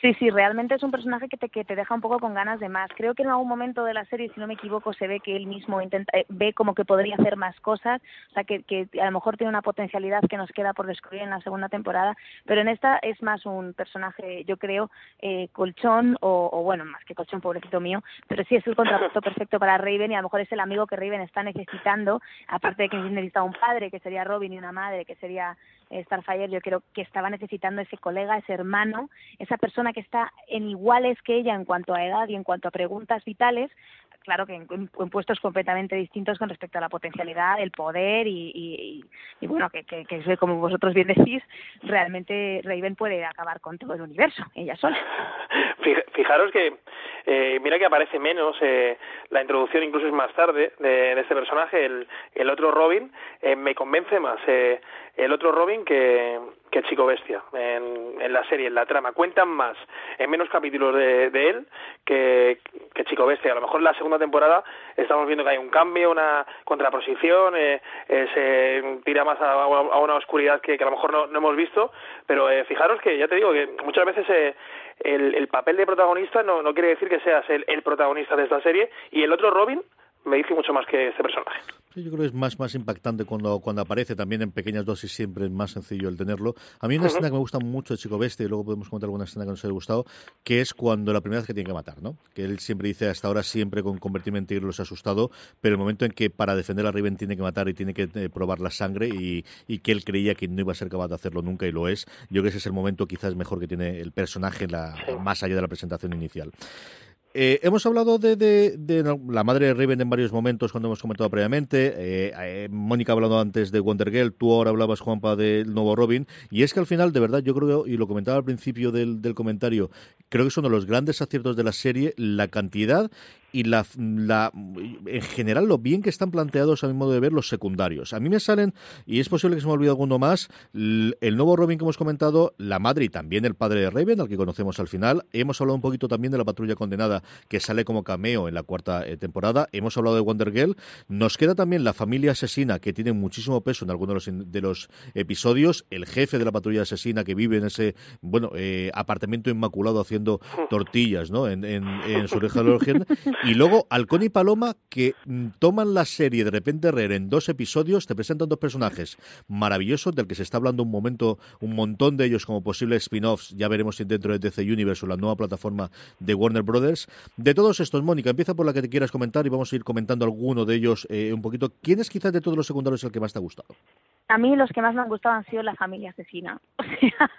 Sí, sí, realmente es un personaje que te, que te deja un poco con ganas de más. Creo que en algún momento de la serie, si no me equivoco, se ve que él mismo intenta, eh, ve como que podría hacer más cosas, o sea, que, que a lo mejor tiene una potencialidad que nos queda por descubrir en la segunda temporada, pero en esta es más un personaje, yo creo, eh, colchón, o, o, bueno, más que colchón, pobrecito mío, pero sí es el contrapunto perfecto para Raven y a lo mejor es el amigo que Raven está necesitando, aparte de que necesita un padre, que sería Robin, y una madre, que sería Starfire, yo creo que estaba necesitando ese colega, ese hermano, esa persona que está en iguales que ella en cuanto a edad y en cuanto a preguntas vitales, claro que en, puestos completamente distintos con respecto a la potencialidad, el poder y, bueno, que, que, que, como vosotros bien decís, realmente Raven puede acabar con todo el universo, ella sola. Fijaros que, eh, mira que aparece menos, eh, la introducción incluso es más tarde de, este personaje, el, el otro Robin, eh, me convence más eh, el otro Robin que, que Chico Bestia en, en, la serie, en la trama. Cuentan más en menos capítulos de, de él que, Chico Bestia. A lo mejor en la segunda temporada estamos viendo que hay un cambio, una contraposición, eh, eh se tira más a, a una oscuridad que, a lo mejor no, no hemos visto, pero eh, fijaros que ya te digo que muchas veces eh, el, el, papel de protagonista no, no quiere decir que seas el, el protagonista de esta serie y el otro Robin me dice mucho más que este personaje. Sí, yo creo que es más, más impactante cuando, cuando aparece, también en pequeñas dosis siempre es más sencillo el tenerlo. A mí una escena que me gusta mucho de Chico Bestia, y luego podemos comentar alguna escena que nos haya gustado, que es cuando la primera vez que tiene que matar, ¿no? Que él siempre dice, hasta ahora siempre con convertirme en tigre los ha asustado, pero el momento en que para defender a Riven tiene que matar y tiene que eh, probar la sangre y, y, que él creía que no iba a ser capaz de hacerlo nunca y lo es, yo creo que ese es el momento quizás mejor que tiene el personaje la, más allá de la presentación inicial. Eh, hemos hablado de, de, la madre de Raven en varios momentos cuando hemos comentado previamente. Eh, eh, Mónica ha hablado antes de Wonder Girl, tú ahora hablabas, Juanpa, del nuevo Robin. Y es que al final, de verdad, yo creo, y lo comentaba al principio del, del comentario, creo que son uno de los grandes aciertos de la serie la cantidad y la, la, en general lo bien que están planteados a mi modo de ver los secundarios. A mí me salen, y es posible que se me olvide alguno más, el nuevo Robin que hemos comentado, la madre y también el padre de Raven, al que conocemos al final. Hemos hablado un poquito también de la patrulla condenada que sale como cameo en la cuarta eh, temporada. Hemos hablado de Wonder Girl. Nos queda también la familia asesina que tiene muchísimo peso en algunos de los, de los episodios. El jefe de la patrulla asesina que vive en ese, bueno, eh, apartamento inmaculado haciendo tortillas, ¿no? En, en, en su origen. Y luego Halcón y Paloma que mm, toman la serie de repente Herrera en dos episodios, te presentan dos personajes maravillosos del que se está hablando un momento, un montón de ellos como posibles spin-offs, ya veremos si dentro de DC Universe o la nueva plataforma de Warner Brothers. De todos estos, Mónica, empieza por la que te quieras comentar y vamos a ir comentando alguno de ellos eh, un poquito. ¿Quién es quizás de todos los secundarios el que más te ha gustado? A mí los que más me han gustado han sido la familia asesina. O sea,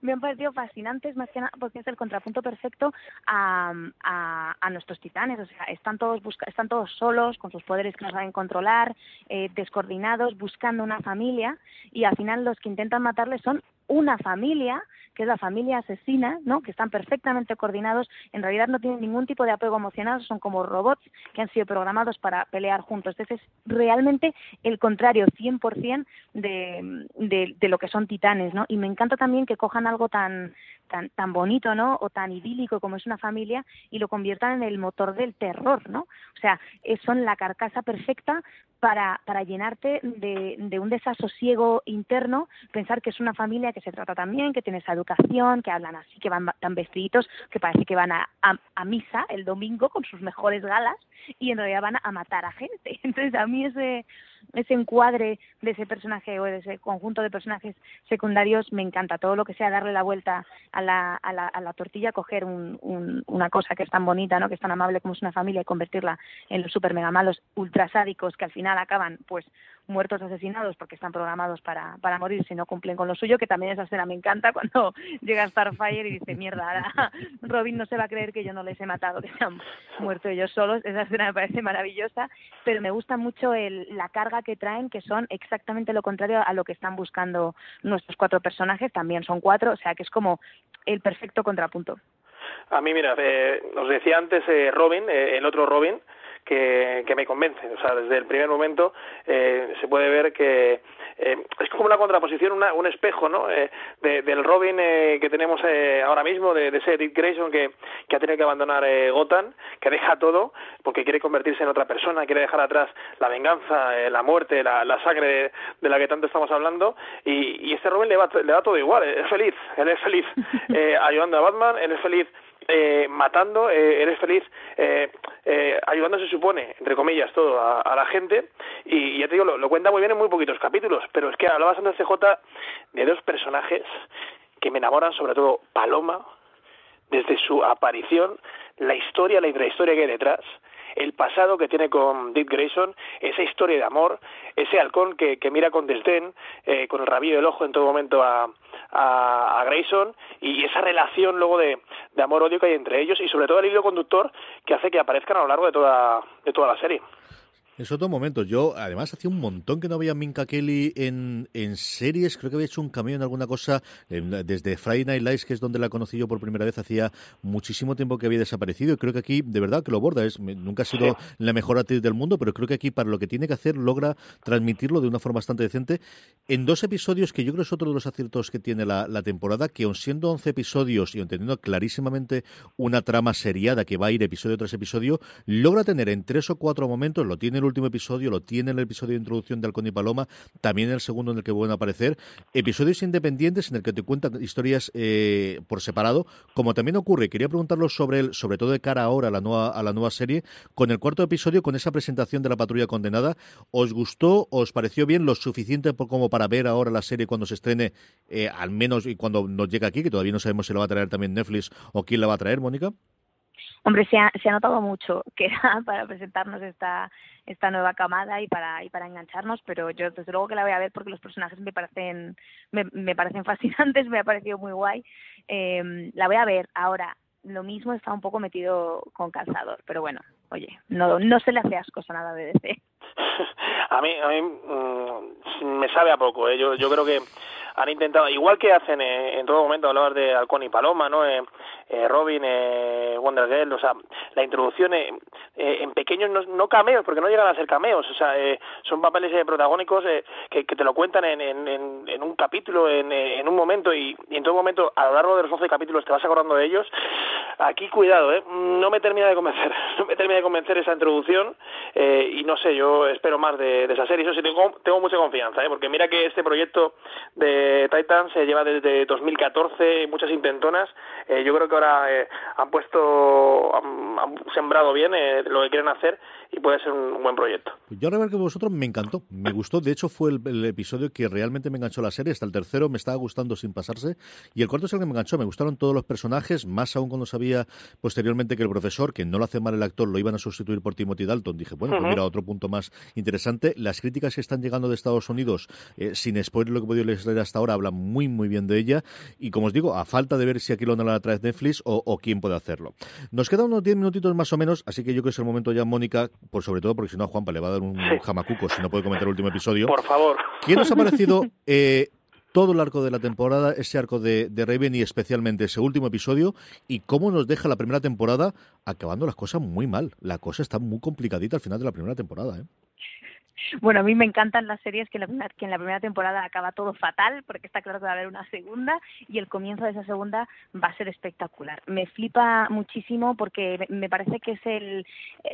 me han parecido fascinantes más que nada porque es el contrapunto perfecto a, a, a nuestros titanes. O sea, están todos, busca están todos solos, con sus poderes que no saben controlar, eh, descoordinados, buscando una familia y al final los que intentan matarles son una familia que es la familia asesina, ¿no? que están perfectamente coordinados, en realidad no tienen ningún tipo de apego emocional, son como robots que han sido programados para pelear juntos. Entonces es realmente el contrario, 100% de, de, de lo que son titanes, ¿no? Y me encanta también que cojan algo tan tan, tan bonito, ¿no? O tan idílico como es una familia y lo conviertan en el motor del terror, ¿no? O sea, son la carcasa perfecta para, para llenarte de, de un desasosiego interno, pensar que es una familia que se trata también, que tiene esa educación, que hablan así, que van tan vestiditos, que parece que van a, a, a misa el domingo con sus mejores galas y en realidad van a matar a gente. Entonces a mí ese ese encuadre de ese personaje o de ese conjunto de personajes secundarios me encanta. Todo lo que sea darle la vuelta a la, a la, tortilla, coger un, un, una cosa que es tan bonita, ¿no? que es tan amable como es una familia y convertirla en los super mega malos ultrasádicos que al final acaban pues muertos asesinados porque están programados para, para morir si no cumplen con lo suyo, que también esa escena me encanta cuando llega Starfire y dice, mierda, Robin no se va a creer que yo no les he matado, que se han muerto ellos solos. Esa escena me parece maravillosa, pero me gusta mucho el, la carga que traen, que son exactamente lo contrario a lo que están buscando nuestros cuatro personajes, también son cuatro, o sea que es como el perfecto contrapunto. A mí, mira, eh, os decía antes eh, Robin, eh, el otro Robin, que, que me convence. O sea, desde el primer momento eh, se puede ver que eh, es como una contraposición, una, un espejo, ¿no? Eh, de, del Robin eh, que tenemos eh, ahora mismo, de, de ese Dick Grayson que, que ha tenido que abandonar eh, Gotham, que deja todo porque quiere convertirse en otra persona, quiere dejar atrás la venganza, la muerte, la, la sangre de, de, la que tanto estamos hablando, y, y este Robin le va, le va todo igual, es feliz, él es feliz eh, ayudando a Batman, él es feliz eh, matando, eh, eres feliz eh, eh, ayudando, se supone, entre comillas, todo a, a la gente. Y, y, ya te digo, lo, cuenta muy bien en muy poquitos capítulos. Pero es que hablabas antes, CJ, de dos personajes que me enamoran, sobre todo Paloma, desde su aparición, la historia, la intrahistoria que hay detrás, el pasado que tiene con Dick Grayson, esa historia de amor, ese halcón que, que mira con desdén, eh, con el rabillo del ojo en todo momento a, a, Grayson y esa relación luego de, de amor-odio que hay entre ellos y sobre todo el hilo conductor que hace que aparezcan a lo largo de toda, de toda la serie. Es otro momento. Yo, además, hacía un montón que no veía a Minka Kelly en, en series. Creo que había hecho un cameo en alguna cosa desde Friday Night Lights, que es donde la conocí yo por primera vez. Hacía muchísimo tiempo que había desaparecido. Y creo que aquí, de verdad, que lo borda. Es, nunca ha sido la mejor actriz del mundo, pero creo que aquí, para lo que tiene que hacer, logra transmitirlo de una forma bastante decente. En dos episodios, que yo creo que es otro de los aciertos que tiene la, la temporada, que aun siendo 11 episodios y entendiendo clarísimamente una trama seriada que va a ir episodio tras episodio, logra tener en tres o cuatro momentos, lo tiene el último episodio, lo tiene en el episodio de introducción de Halcón y Paloma, también en el segundo en el que vuelven a aparecer, episodios independientes en el que te cuentan historias eh, por separado, como también ocurre, quería preguntarlo sobre el, sobre todo de cara ahora a la nueva, a la nueva serie, con el cuarto episodio, con esa presentación de la patrulla condenada, ¿os gustó, os pareció bien lo suficiente como para ver ahora la serie cuando se estrene, eh, al menos y cuando nos llega aquí, que todavía no sabemos si la va a traer también Netflix o quién la va a traer, Mónica? Hombre, se ha, se ha notado mucho que era para presentarnos esta, esta nueva camada y para, y para engancharnos, pero yo desde luego que la voy a ver porque los personajes me parecen, me, me parecen fascinantes, me ha parecido muy guay. Eh, la voy a ver ahora. Lo mismo está un poco metido con calzador, pero bueno, oye, no, no se le hace asco a nada de DC. a mí, a mí mm, me sabe a poco, ¿eh? yo, yo creo que han intentado, igual que hacen eh, en todo momento, hablar de Halcón y Paloma, ¿no? Eh, eh, Robin, eh, Wonder Girl, o sea, la introducción eh, eh, en pequeños, no, no, cameos, porque no llegan a ser cameos, o sea, son papeles protagónicos que, que, te lo cuentan en, en, un capítulo, en, un momento, y, y, en todo momento, a lo largo de los 11 capítulos, te vas acordando de ellos. Aquí, cuidado, ¿eh? no me termina de convencer, no me termina de convencer esa introducción, eh, y no sé, yo espero más de, de esa serie, eso sí, tengo, tengo mucha confianza, ¿eh? porque mira que este proyecto de Titan se lleva desde 2014, muchas intentonas, eh, yo creo que ahora eh, han puesto, han, han sembrado bien eh, lo que quieren hacer y puede ser un buen proyecto. Yo a ver que vosotros me encantó, me gustó, de hecho fue el, el, episodio que realmente me enganchó la serie, hasta el tercero me estaba gustando sin pasarse y el cuarto es el que me enganchó, me gustaron todos los personajes, más aún cuando sabía posteriormente que el profesor, que no lo hace mal el actor, lo iban a sustituir por Timothy Dalton, dije, bueno, pues mira, otro punto más interesante, las críticas que están llegando de Estados Unidos, eh, sin spoiler lo que he podido leer hasta ahora, hablan muy muy bien de ella y como os digo, a falta de ver si aquí lo van a traer Netflix o, o quién puede hacerlo. Nos quedan unos 10 minutitos más o menos, así que yo creo que es el momento ya, Mónica, por sobre todo porque si no a Juanpa le va a dar un sí. jamacuco si no puede comentar el último episodio. Por favor. ¿Quién os ha parecido eh, todo el arco de la temporada, ese arco de, de, Raven y especialmente ese último episodio y cómo nos deja la primera temporada acabando las cosas muy mal? La cosa está muy complicadita al final de la primera temporada, ¿eh? Bueno, a mí me encantan las series que, la, que en la primera temporada acaba todo fatal, porque está claro que va a haber una segunda y el comienzo de esa segunda va a ser espectacular. Me flipa muchísimo porque me parece que es el,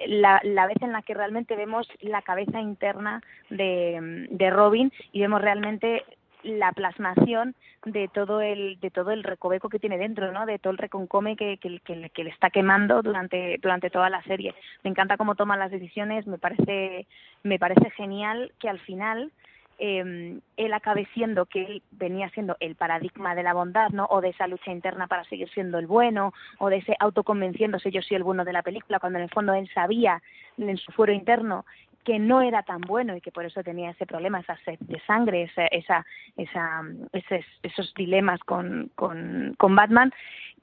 la, la vez en la que realmente vemos la cabeza interna de, de Robin y vemos realmente la plasmación de todo el de todo el recoveco que tiene dentro no de todo el reconcome que, que, que, que, le está quemando durante durante toda la serie me encanta cómo toma las decisiones me parece me parece genial que al final eh, él acabe siendo que él venía siendo el paradigma de la bondad, ¿no? O de esa lucha interna para seguir siendo el bueno, o de ese autoconvenciéndose yo soy el bueno de la película, cuando en el fondo él sabía en su fuero interno que no era tan bueno y que por eso tenía ese problema, esa sed de sangre, esa, esa, esa esos, esos dilemas con, con, con Batman,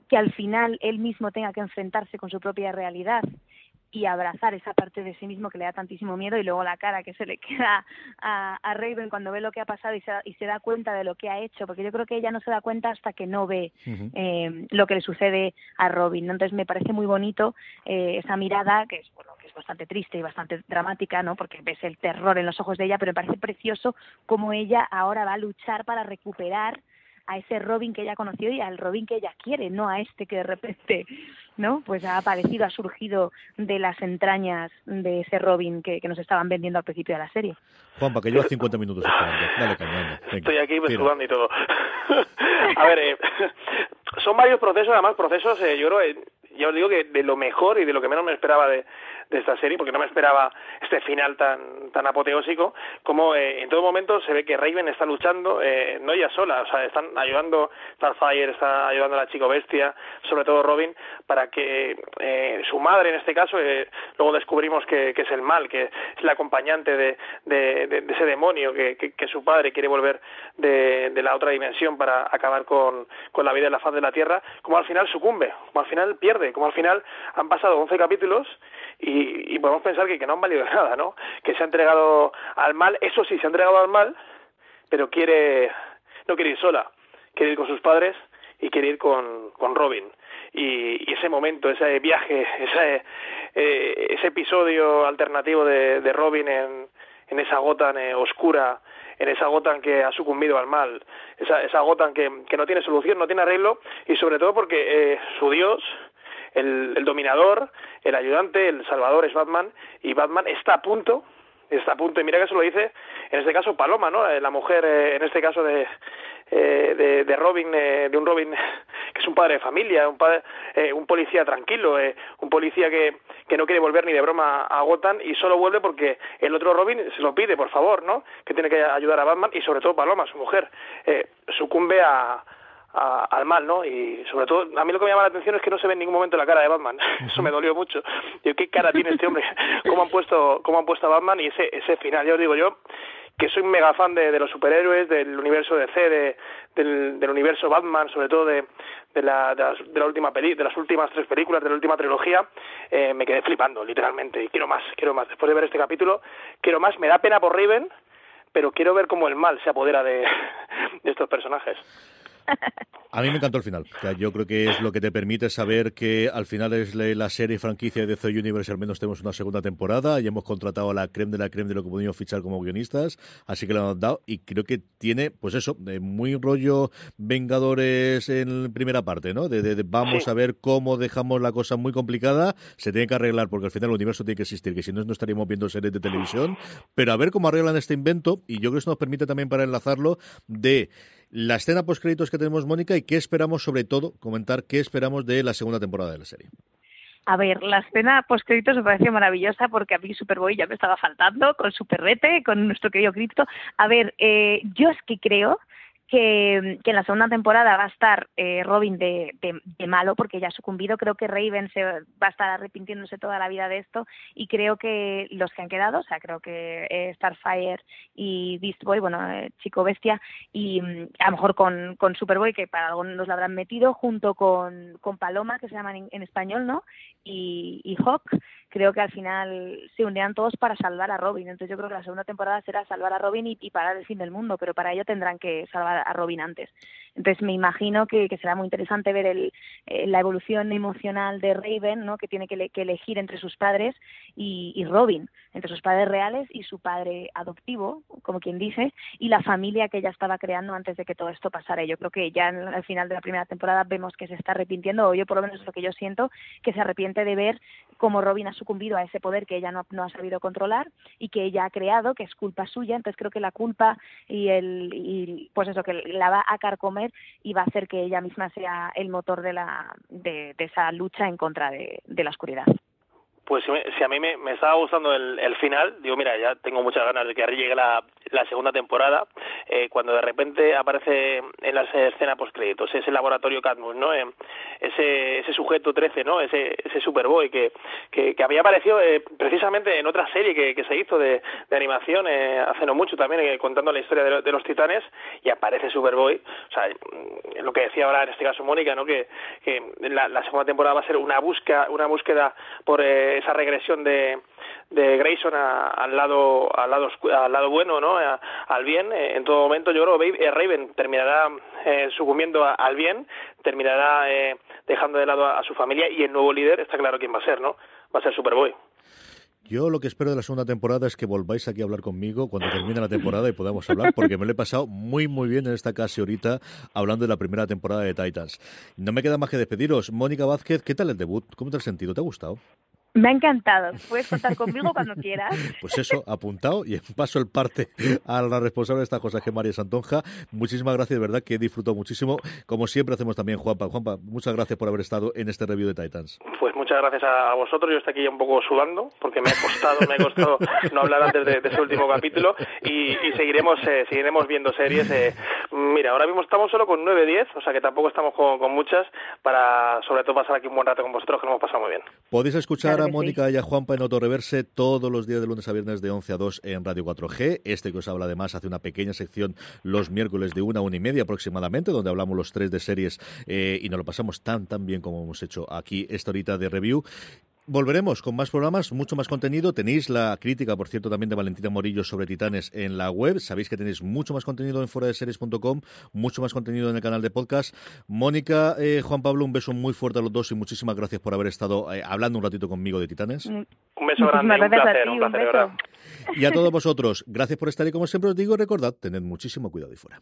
que al final él mismo tenga que enfrentarse con su propia realidad y abrazar esa parte de sí mismo que le da tantísimo miedo y luego la cara que se le queda a, a Raven cuando ve lo que ha pasado y se, y se da cuenta de lo que ha hecho, porque yo creo que ella no se da cuenta hasta que no ve uh -huh. eh, lo que le sucede a Robin. ¿no? Entonces me parece muy bonito eh, esa mirada que es bueno que es bastante triste y bastante dramática, ¿no? Porque ves el terror en los ojos de ella, pero me parece precioso cómo ella ahora va a luchar para recuperar a ese Robin que ella conoció y al Robin que ella quiere, no a este que de repente, ¿no? Pues ha aparecido, ha surgido de las entrañas de ese Robin que, que nos estaban vendiendo al principio de la serie. Juanpa, que lleva 50 minutos esperando. Dale. Estoy aquí sudando y todo. a ver, eh, son varios procesos, además procesos, eh, yo creo, eh, ya os digo que de lo mejor y de lo que menos me esperaba de, de esta serie, porque no me esperaba este final tan, tan apoteósico, como eh, en todo momento se ve que Raven está luchando, eh, no ella sola, o sea, están ayudando, Starfire está ayudando a la chico bestia, sobre todo Robin, para que eh, su madre, en este caso, eh, luego descubrimos que, es el mal, que es la acompañante de, de, ese demonio, que, que, su padre quiere volver de, de la otra dimensión para acabar con, con la vida en la faz de la Tierra, como al final sucumbe, como al final pierde, como al final han pasado 11 capítulos y, y podemos pensar que, no han valido nada, ¿no? Que se ha entregado al mal, eso sí, se ha entregado al mal, pero quiere, no quiere ir sola, quiere ir con sus padres y quiere ir con, con Robin. Y, y ese momento, ese viaje, ese, eh, ese episodio alternativo de, de Robin en, en esa Gotham eh, oscura, en esa Gotham que ha sucumbido al mal, esa, esa Gotham que, que no tiene solución, no tiene arreglo, y sobre todo porque eh, su Dios, el, dominador, el ayudante, el salvador es Batman, y Batman está a punto está a punto y mira que eso lo dice en este caso Paloma no la mujer eh, en este caso de eh, de, de Robin eh, de un Robin que es un padre de familia un padre eh, un policía tranquilo eh, un policía que que no quiere volver ni de broma a Gotham y solo vuelve porque el otro Robin se lo pide por favor no que tiene que ayudar a Batman y sobre todo Paloma su mujer eh, sucumbe a a, al mal, ¿no? Y sobre todo, a mí lo que me llama la atención es que no se ve en ningún momento la cara de Batman. Eso me dolió mucho. Yo, ¿qué cara tiene este hombre? ¿Cómo han puesto, cómo han puesto a Batman? Y ese, ese final, yo os digo yo, que soy un mega fan de, de los superhéroes, del universo DC, de, del, del universo Batman, sobre todo de, de, la, de, las, de la última peli, de las últimas tres películas, de la última trilogía, eh, me quedé flipando, literalmente, y quiero más, quiero más. Después de ver este capítulo, quiero más. Me da pena por Raven, pero quiero ver cómo el mal se apodera de, de estos personajes. A mí me encantó el final. O sea, yo creo que es lo que te permite saber que al final es la serie franquicia de The Universe, al menos tenemos una segunda temporada y hemos contratado a la creme de la creme de lo que pudimos fichar como guionistas, así que lo han dado y creo que tiene, pues eso, muy rollo Vengadores en primera parte, ¿no? De, de, de vamos sí. a ver cómo dejamos la cosa muy complicada, se tiene que arreglar porque al final el universo tiene que existir, que si no, no estaríamos viendo series de televisión, pero a ver cómo arreglan este invento y yo creo que eso nos permite también para enlazarlo de la escena post créditos que tenemos Mónica y qué esperamos sobre todo comentar qué esperamos de la segunda temporada de la serie. A ver, la escena post créditos me pareció maravillosa porque a mí Superboy ya me estaba faltando con su perrete, con nuestro querido Crypto. A ver, eh, yo es que creo que, en la segunda temporada va a estar eh, Robin de, de, malo porque ya ha sucumbido. Creo que Raven se va a estar arrepintiéndose toda la vida de esto y creo que los que han quedado, o sea, creo que eh, Starfire y Beast Boy, bueno, eh, Chico Bestia y mm, a lo mejor con, con Superboy, que para algunos lo habrán metido, junto con, con Paloma, que se llaman en, español, ¿no? Y, y Hawk, creo que al final se unirán todos para salvar a Robin. Entonces yo creo que la segunda temporada será salvar a Robin y, y parar el fin del mundo, pero para ello tendrán que salvar a Robin antes. Entonces me imagino que, será muy interesante ver el, eh, la evolución emocional de Raven, ¿no? que tiene que, que elegir entre sus padres y, y, Robin, entre sus padres reales y su padre adoptivo, como quien dice, y la familia que ella estaba creando antes de que todo esto pasara. Yo creo que ya en, al final de la primera temporada vemos que se está arrepintiendo, o yo por lo menos es lo que yo siento, que se arrepiente de ver cómo Robin ha sucumbido a ese poder que ella no, no ha sabido controlar y que ella ha creado, que es culpa suya. Entonces creo que la culpa y el y pues eso que la va a carcomer y va a hacer que ella misma sea el motor de la de, de esa lucha en contra de, de la oscuridad pues si a mí me, me estaba gustando el, el, final, digo, mira, ya tengo muchas ganas de que llegue la, la segunda temporada, eh, cuando de repente aparece en la escena post créditos ese laboratorio Cadmus, ¿no? Eh, ese, ese sujeto 13, ¿no? Ese, ese Superboy que, que, que había aparecido eh, precisamente en otra serie que, que se hizo de, de animación eh, hace no mucho también, eh, contando la historia de, de, los titanes, y aparece Superboy, o sea, lo que decía ahora en este caso Mónica, ¿no? Que, la, la segunda temporada va a ser una búsqueda, una búsqueda por eh, esa regresión de, de Grayson a, al lado al lado al lado bueno no al bien eh, en todo momento yo creo que eh, Raven terminará eh, sucumbiendo a, al bien terminará eh, dejando de lado a, su familia y el nuevo líder está claro quién va a ser no va a ser Superboy yo lo que espero de la segunda temporada es que volváis aquí a hablar conmigo cuando termine la temporada y podamos hablar, porque me lo he pasado muy, muy bien en esta casi ahorita hablando de la primera temporada de Titans. No me queda más que despediros. Mónica Vázquez, ¿qué tal el debut? ¿Cómo te has sentido? ¿Te ha gustado? Me ha encantado. Puedes contar conmigo cuando quieras. Pues eso, apuntado y paso el parte a la responsable de estas cosas, que es María Santonja. Muchísimas gracias, de verdad, que he disfrutado muchísimo. Como siempre hacemos también, Juanpa. Juanpa, muchas gracias por haber estado en este review de Titans. Pues muchas gracias a vosotros. Yo estoy aquí un poco sudando porque me ha costado, me ha costado no hablar antes de, ese último capítulo y, seguiremos eh, seguiremos viendo series. Eh. Mira, ahora mismo estamos solo con 9-10, o sea que tampoco estamos con, con, muchas para sobre todo pasar aquí un buen rato con vosotros que nos hemos pasado muy bien. Podéis escuchar a Mónica y a Juanpa en Reverse todos los días de lunes a viernes de 11 a 2 en Radio 4G. Este que os habla además hace una pequeña sección los miércoles de una a una y media aproximadamente, donde hablamos los tres de series eh, y nos lo pasamos tan tan bien como hemos hecho aquí esta horita de review. Volveremos con más programas, mucho más contenido. Tenéis la crítica, por cierto, también de Valentina Morillo sobre Titanes en la web. Sabéis que tenéis mucho más contenido en fuera de series.com, mucho más contenido en el canal de podcast. Mónica, eh, Juan Pablo, un beso muy fuerte a los dos y muchísimas gracias por haber estado eh, hablando un ratito conmigo de Titanes. Un beso grande, un placer, un placer, Y a todos vosotros, gracias por estar y como siempre os digo, recordad, tened muchísimo cuidado y fuera.